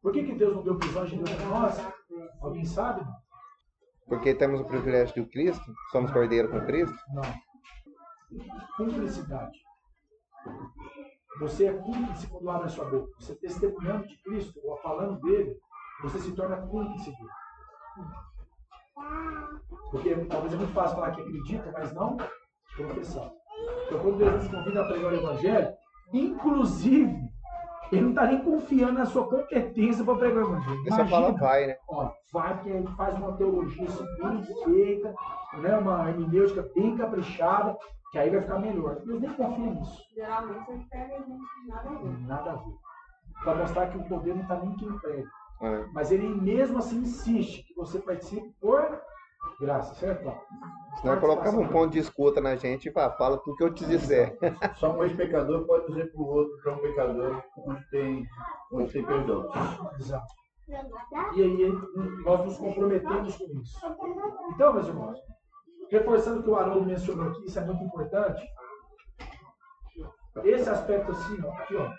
Por que, que Deus não deu prisão de Deus para nós? Alguém sabe?
Porque temos o privilégio do Cristo, somos cordeiro com Cristo.
Não. Cumplicidade. Você é cúmplice quando abre a sua boca. Você testemunhando de Cristo ou falando dele, você se torna cúmplice dele. Porque talvez é muito fácil falar que acredita, mas não confessar. Então, quando Deus nos convida a pregar o Evangelho, inclusive, Ele não está nem confiando na sua competência para pregar o Evangelho.
Ele só fala vai, né?
Ó, vai porque a gente faz uma teologia assim, bem feita, né, uma hermenêutica bem caprichada, que aí vai ficar melhor. Deus nem confia nisso.
Geralmente ele pega a gente nada a ver.
Nada a ver. Para mostrar que o poder não está nem em quem prega.
É.
Mas ele mesmo assim insiste que você participe por graça, certo?
Senão ele colocava um ponto de escuta na gente e fala, fala tudo que eu te disser.
Só um ex-pecador pode dizer para o outro que é um pecador onde tem, onde tem perdão.
Exato. E aí nós nos comprometemos com isso. Então, meus irmãos, reforçando o que o Haroldo mencionou aqui, isso é muito importante. Esse aspecto assim, ó, aqui, ó,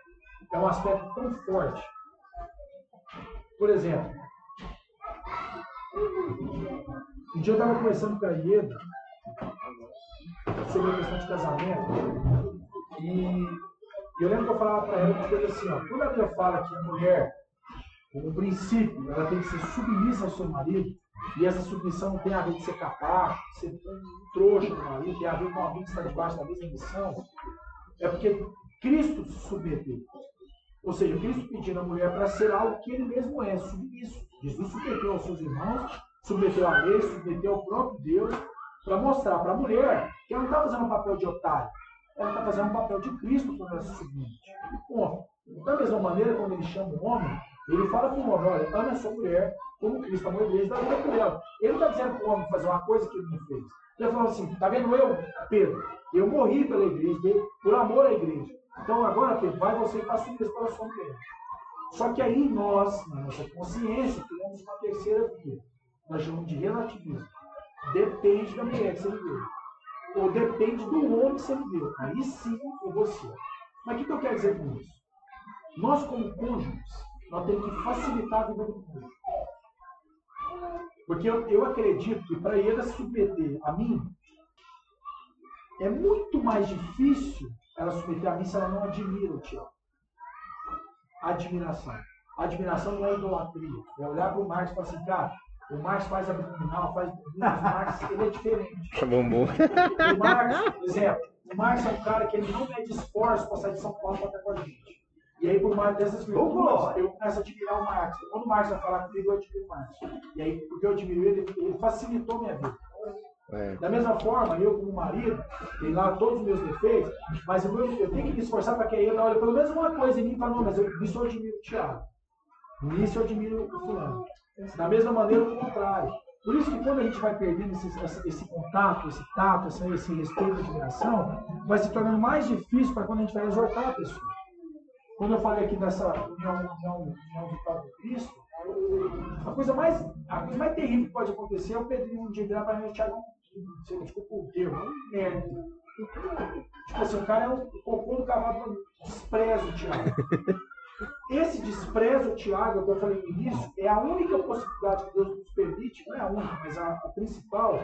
é um aspecto tão forte. Por exemplo, um dia eu estava conversando com a Ieda sobre a questão de casamento e eu lembro que eu falava para ela uma coisa assim, ó, quando a Bíblia fala que a mulher como princípio, ela tem que ser submissa ao seu marido, e essa submissão não tem a ver de ser capaz, de ser um trouxa do marido, tem a ver com alguém que está debaixo da mesma missão. É porque Cristo se submeteu. Ou seja, Cristo pedindo à mulher para ser algo que ele mesmo é, submisso. Jesus submeteu aos seus irmãos, submeteu à lei, submeteu ao próprio Deus, para mostrar para a mulher que ela não está fazendo um papel de otário, ela está fazendo um papel de Cristo quando ela se submete. Ponto. Da mesma maneira, quando ele chama o homem, ele fala para o homem, olha, ame a sua mulher como Cristo amou a igreja dá vida por ela. Ele não está dizendo para o homem fazer uma coisa que ele não fez. Ele falou assim, tá vendo eu, Pedro? Eu morri pela igreja, por amor à igreja. Então agora, Pedro, vai você e faça isso pela sua mulher. Só que aí nós, na nossa consciência, temos uma terceira via. Nós chamamos de relativismo. Depende da mulher que você me deu. Ou depende do homem que você me deu. Aí sim eu vou ser. Mas o que, que eu quero dizer com isso? Nós, como cônjuges, nós temos que facilitar a vida do cônjuge. Porque eu, eu acredito que para ele se submeter a mim, é muito mais difícil ela submeter a mim se ela não admira o Tiago. Admiração. Admiração não é idolatria. É olhar para o Marcos e falar assim, cara, o Marcos faz abdominal, faz o Marcos, ele é diferente.
Bumbum.
O Marcos, por exemplo, o Marcos é um cara que ele não mede esforço para sair de São Paulo para estar com a gente. E aí, por mais dessas virtudes, eu começo a admirar o Marcos. Quando o Marcos vai falar comigo, eu admiro o Marcos. E aí, porque eu admiro ele, ele facilitou minha vida.
É.
Da mesma forma, eu como marido, tenho lá todos os meus defeitos, mas eu, eu tenho que me esforçar para que Ieda olhe pelo menos uma coisa em mim e fale, não, mas eu, nisso eu admiro o Thiago. Nisso eu admiro o fulano. Da mesma maneira, o contrário. Por isso que quando a gente vai perdendo esse, esse, contato, esse tato, esse, esse respeito admiração, vai se tornando mais difícil para quando a gente vai exortar a pessoa. Quando eu falei aqui dessa união, união, união vital com Cristo, a coisa mais, a coisa mais terrível que pode acontecer é o Pedrinho um dia virar para mim Thiago, sei, desculpa o termo, é um merda. Tipo assim, o cara é um cocô do cavalo, despreza o Thiago. Esse desprezo Tiago, que eu falei no início, é a única possibilidade que Deus nos permite, não é a única, mas a, a principal,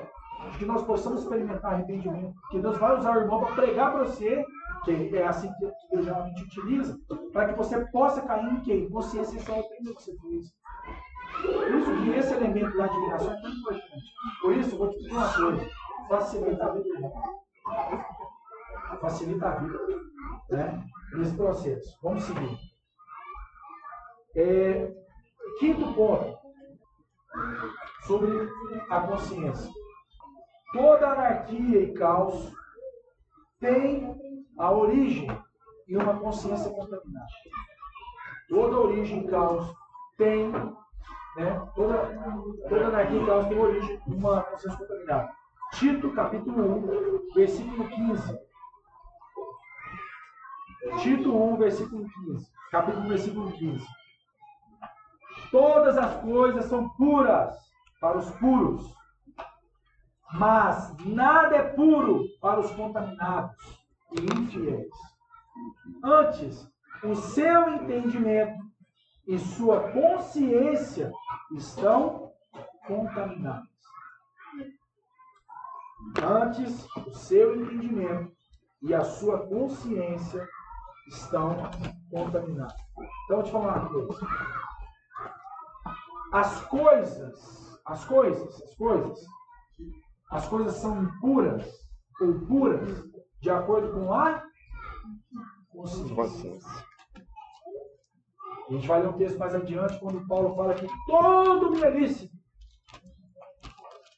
de que nós possamos experimentar arrependimento. Porque Deus vai usar o irmão para pregar para você, que é assim que Deus geralmente utiliza, para que você possa cair em quem? E se arrepender do que você fez. Por isso que esse elemento da admiração é tão importante. Por isso, eu vou te pedir uma coisa: facilita a vida do irmão. Facilita a vida. Né? nesse processo. Vamos seguir. É, quinto ponto sobre a consciência. Toda anarquia e caos tem a origem em uma consciência contaminada. Toda origem e caos tem, né, toda, toda anarquia e caos tem origem em uma consciência contaminada. Tito, capítulo 1, versículo 15. Tito 1, versículo 15. Capítulo versículo 15. Todas as coisas são puras para os puros, mas nada é puro para os contaminados e infiéis. Antes, o seu entendimento e sua consciência estão contaminados. Antes, o seu entendimento e a sua consciência estão contaminados. Então, eu falar uma coisa. As coisas, as coisas, as coisas, as coisas são impuras ou puras de acordo com a consciência. A gente vai ler um texto mais adiante quando Paulo fala que todo me é lícito,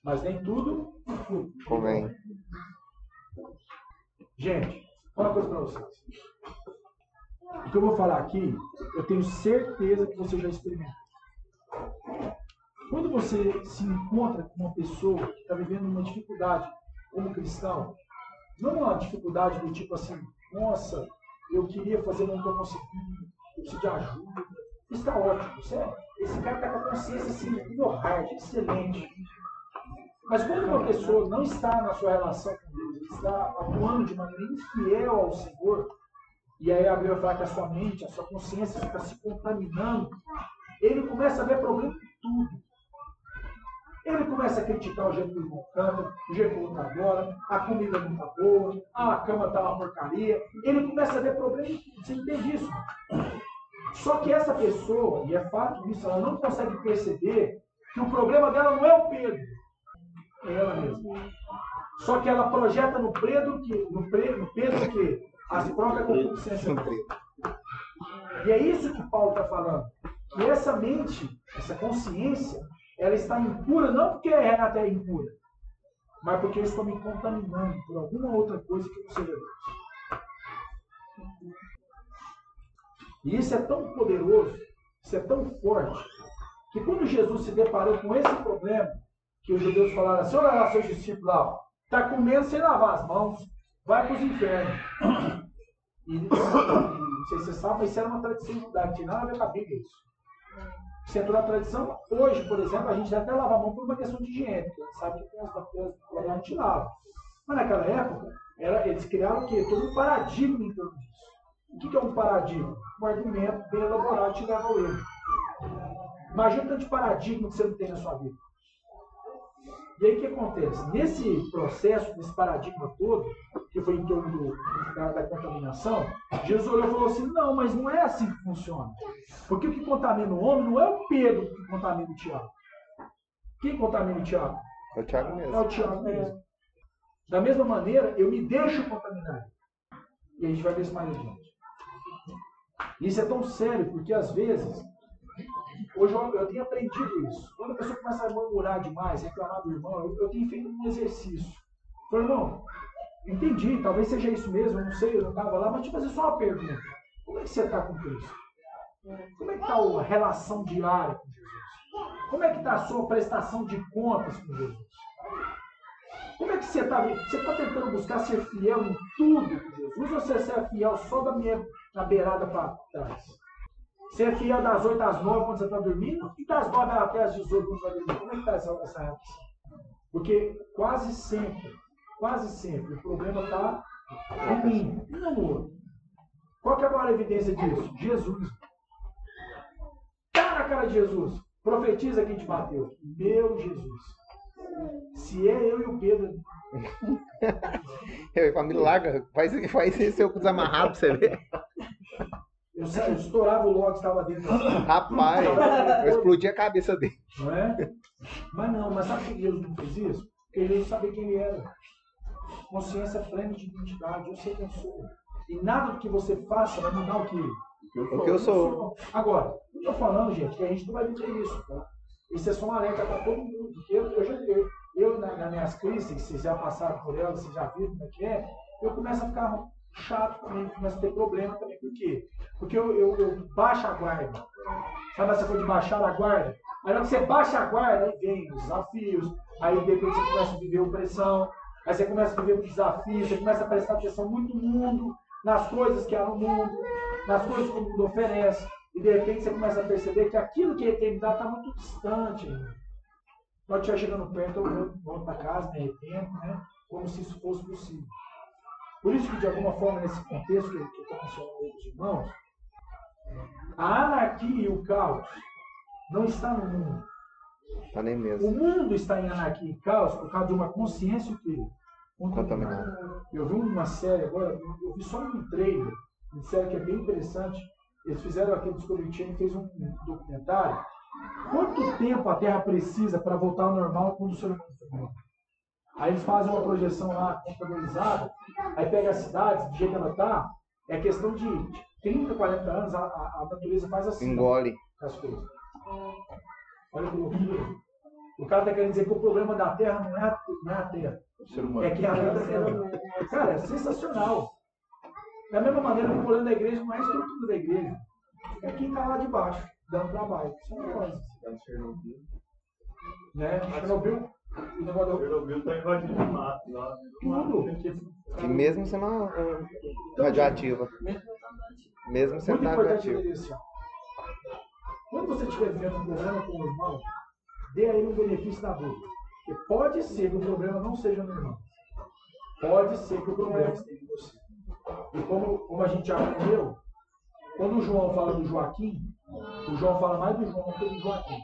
mas nem tudo
Convém.
Gente, fala uma coisa para vocês. O que eu vou falar aqui, eu tenho certeza que você já experimentou. Quando você se encontra com uma pessoa que está vivendo uma dificuldade como cristão, não uma dificuldade do tipo assim, nossa, eu queria fazer, não estou conseguindo, eu preciso de ajuda. Está ótimo, certo? Esse cara está com a consciência assim, no hard, excelente. Mas quando uma pessoa não está na sua relação com Deus, está atuando de maneira infiel ao Senhor, e aí a Bíblia fala que a sua mente, a sua consciência está se contaminando, ele começa a ver problema em tudo. Ele começa a criticar o jeito que o irmão canta, o jeito que o outro adora, a comida não está boa, a cama está uma porcaria. Ele começa a ver problema em tudo. Você entende isso? Só que essa pessoa, e é fato isso, ela não consegue perceber que o problema dela não é o Pedro, é ela mesma. Só que ela projeta no Pedro que, no, Pre- no Pedro que as próprias concupiscências dele. E é isso que Paulo está falando. Que essa mente, essa consciência, ela está impura, não porque a Renata é impura, mas porque eu estou me contaminando por alguma outra coisa que não seja Deus. E isso é tão poderoso, isso é tão forte, que quando Jesus se deparou com esse problema, que os judeus falaram assim, olha lá seus discípulos lá, está comendo sem lavar as mãos, vai para os infernos. E, não sei se você sabe, mas isso era uma tradição judaica, tinha nada a ver com a Bíblia isso. Isso entrou na tradição, hoje, por exemplo, a gente deve até lavar a mão por uma questão de higiene, porque a gente sabe que tem as bactérias que a gente lava. Mas naquela época, era, eles criaram o quê? Todo um paradigma em torno disso. O que que é um paradigma? Um argumento bem elaborado te leva ao erro. Imagina o tanto de paradigma que você não tem na sua vida. E aí o que acontece? Nesse processo, nesse paradigma todo, que foi em torno do, da, da contaminação, Jesus olhou e falou assim: não, mas não é assim que funciona. Porque o que contamina o homem não é o Pedro que contamina o Tiago. Quem contamina o Tiago?
É o Thiago
É
mesmo.
o Tiago mesmo. Da mesma maneira, eu me deixo contaminar. E a gente vai ver isso mais adiante. Isso é tão sério, porque às vezes, hoje eu, eu tenho aprendido isso. Quando a pessoa começa a murmurar demais, reclamar do irmão, eu, eu tenho feito um exercício. Falei, irmão, entendi, talvez seja isso mesmo, eu não sei, eu não estava lá, mas te fazer só uma pergunta. Como é que você está com Cristo? Como é que está a relação diária com Jesus? Como é que está a sua prestação de contas com Jesus? Como é que você está Você está tentando buscar ser fiel em tudo com Jesus ou você é fiel só da minha, na beirada para trás? Você é fiel das 8 às 9 quando você está dormindo e das 9 até às 18 quando você está dormindo? Como é que está essa, relação? Porque quase sempre, quase sempre, o problema está em mim e não no outro. Qual que é a maior evidência disso? Jesus. Tá na cara de Jesus. Profetiza quem te bateu. Meu Jesus. Se é eu e o Pedro,
Eu ia falar, larga, faz, faz esse eu desamarrado pra você ver.
Eu, estourava o logo que estava dentro.
Rapaz, eu explodi a cabeça dele.
Não é? Mas não, mas sabe por que Jesus não fez isso? Porque Jesus sabia quem ele era. Consciência plena de identidade. Eu sei quem sou. E nada do que você faça vai mudar o que?
O que eu sou.
Agora, eu tô falando, gente, que a gente não vai viver isso, tá? Isso é só um alerta para todo mundo. Eu, eu já eu, eu na, nas minhas crises, vocês já passaram por elas, vocês já viram como é que é, eu começo a ficar chato também, começo a ter problema também. Por quê? Porque eu, eu, eu baixo a guarda. Sabe essa coisa de baixar a guarda? Aí na você baixa a guarda, aí vem os desafios, aí de repente você começa a viver opressão, aí você começa a viver os desafios, você começa a prestar atenção muito no mundo, nas coisas que há no mundo, nas coisas que o mundo oferece, e de repente você começa a perceber que aquilo que a eternidade está muito distante. Quando estiver chegando perto, eu volto para casa, me arrependo, né? como se isso fosse possível. Por isso que, de alguma forma, nesse contexto que eu estou mencionando aí dos irmãos, a anarquia e o caos não está no mundo.
Tá nem
O
mesmo.
mundo está em anarquia e caos por causa de uma consciência o quê?
Contaminada.
Eu vi uma série agora, eu vi só um trailer, uma série que é bem interessante. Eles fizeram aquele Discovery Channel fez um documentário. Quanto tempo a Terra precisa para voltar ao normal quando o ser humano Aí eles fazem uma projeção lá computadorizada, aí pega as cidades, do jeito que ela está, é questão de 30, 40 anos, a, a- a natureza faz assim
Engole.
as coisas. Olha que loucura. O cara está querendo dizer que o problema da Terra não é a, não é a Terra.
O ser humano.
É que a Terra. Cara, é sensacional. Da mesma maneira que o problema da igreja não é a estrutura da igreja. É quem está lá de baixo, dando trabalho. Isso é uma coisa. Né? Chernobyl, o
Chernobyl está invadindo o mato lá.
Tudo.
E mesmo sendo uma- radioativa. Mesmo sendo radioativa.
Quando você estiver vivendo um problema com o irmão, dê a ele o benefício da dúvida. Porque pode ser que o problema não seja no irmão. Pode ser que o problema esteja em você. E como, como a gente já aprendeu, quando o João fala do Joaquim, o João fala mais do João do que do Joaquim.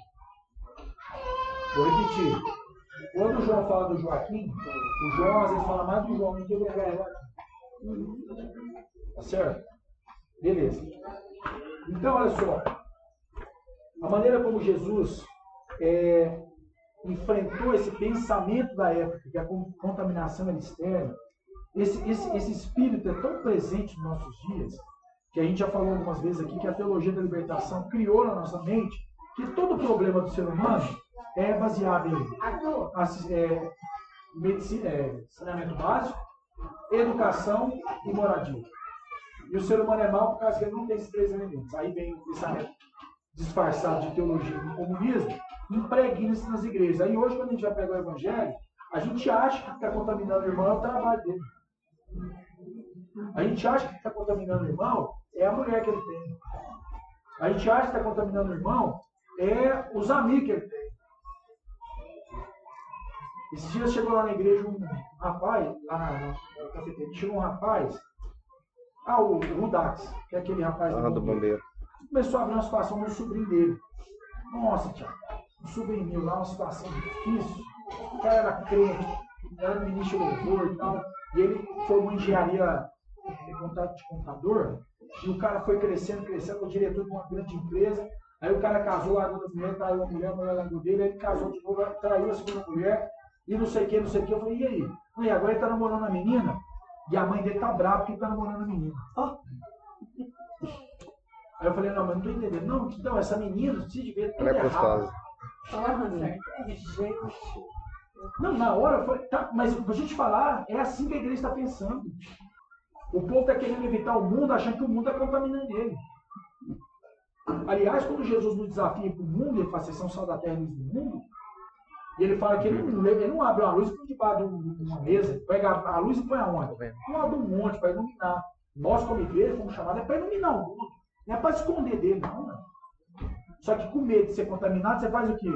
Vou repetir. Quando o João fala do Joaquim, o João às vezes fala mais do João do que do Joaquim. Tá certo? Beleza. Então, olha só. A maneira como Jesus é, enfrentou esse pensamento da época, que a con- contaminação era externa, esse, esse, esse espírito é tão presente nos nossos dias, que a gente já falou algumas vezes aqui, que a teologia da libertação criou na nossa mente que todo problema do ser humano é baseado em é, medici- é, saneamento básico, educação e moradia. E o ser humano é mau por causa que ele não tem esses três elementos. Aí vem o pensamento disfarçado de teologia do comunismo, impregna isso nas igrejas. Aí hoje, quando a gente vai pegar o evangelho, a gente acha que está contaminando o irmão é o trabalho dele. A gente acha que está contaminando o irmão é a mulher que ele tem. A gente acha que está contaminando o irmão é os amigos que ele tem. Esses dias chegou lá na igreja um rapaz, lá na, na, na cafeteria, chegou um rapaz, ah, o, o Rudax, que é aquele rapaz
Ah, do bombeiro.
começou a abrir uma situação no sobrinho dele. Nossa, Tiago, um sobrinho meu lá, uma situação difícil. O cara era crente, era ministro de louvor e tal. E ele formou em engenharia de computador. E o cara foi crescendo, crescendo, foi diretor de uma grande empresa. Aí o cara casou, largou da mulher, traiu a mulher, a mulher largou dele. Aí ele casou de novo, traiu a segunda mulher. E não sei o que, não sei o que. Eu falei, e aí? E agora ele tá namorando a menina. E a mãe dele tá brava porque ele tá namorando a menina. Aí eu falei, não, mas não tô entendendo. Não, então, essa menina, você devia tudo
Ela é
errado.
gostosa.
Não, na hora falei, tá, mas pra gente falar, é assim que a igreja está pensando. O povo está querendo evitar o mundo, achando que o mundo está contaminando ele. Aliás, quando Jesus nos desafia para o mundo, ele fala, vocês são sal da terra e do mundo, e ele fala que ele não, ele não abre uma luz por debaixo de um- uma mesa, pega a luz e põe aonde? Não abre um monte para iluminar. Nós, como igreja, fomos chamados é para iluminar o mundo. Não é para esconder dele, não. né? Só que com medo de ser contaminado, você faz o quê?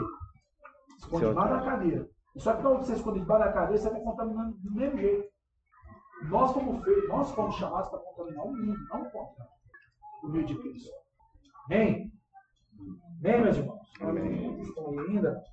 Esconde debaixo da cadeira. Só que quando você esconde debaixo da cadeira, você está contaminando do mesmo jeito. Nós fomos feitos, nós fomos chamados para contaminar o mundo, não o contrário. Por meio de Cristo. Amém? Amém, meus irmãos?
Amém.
Estão aí ainda?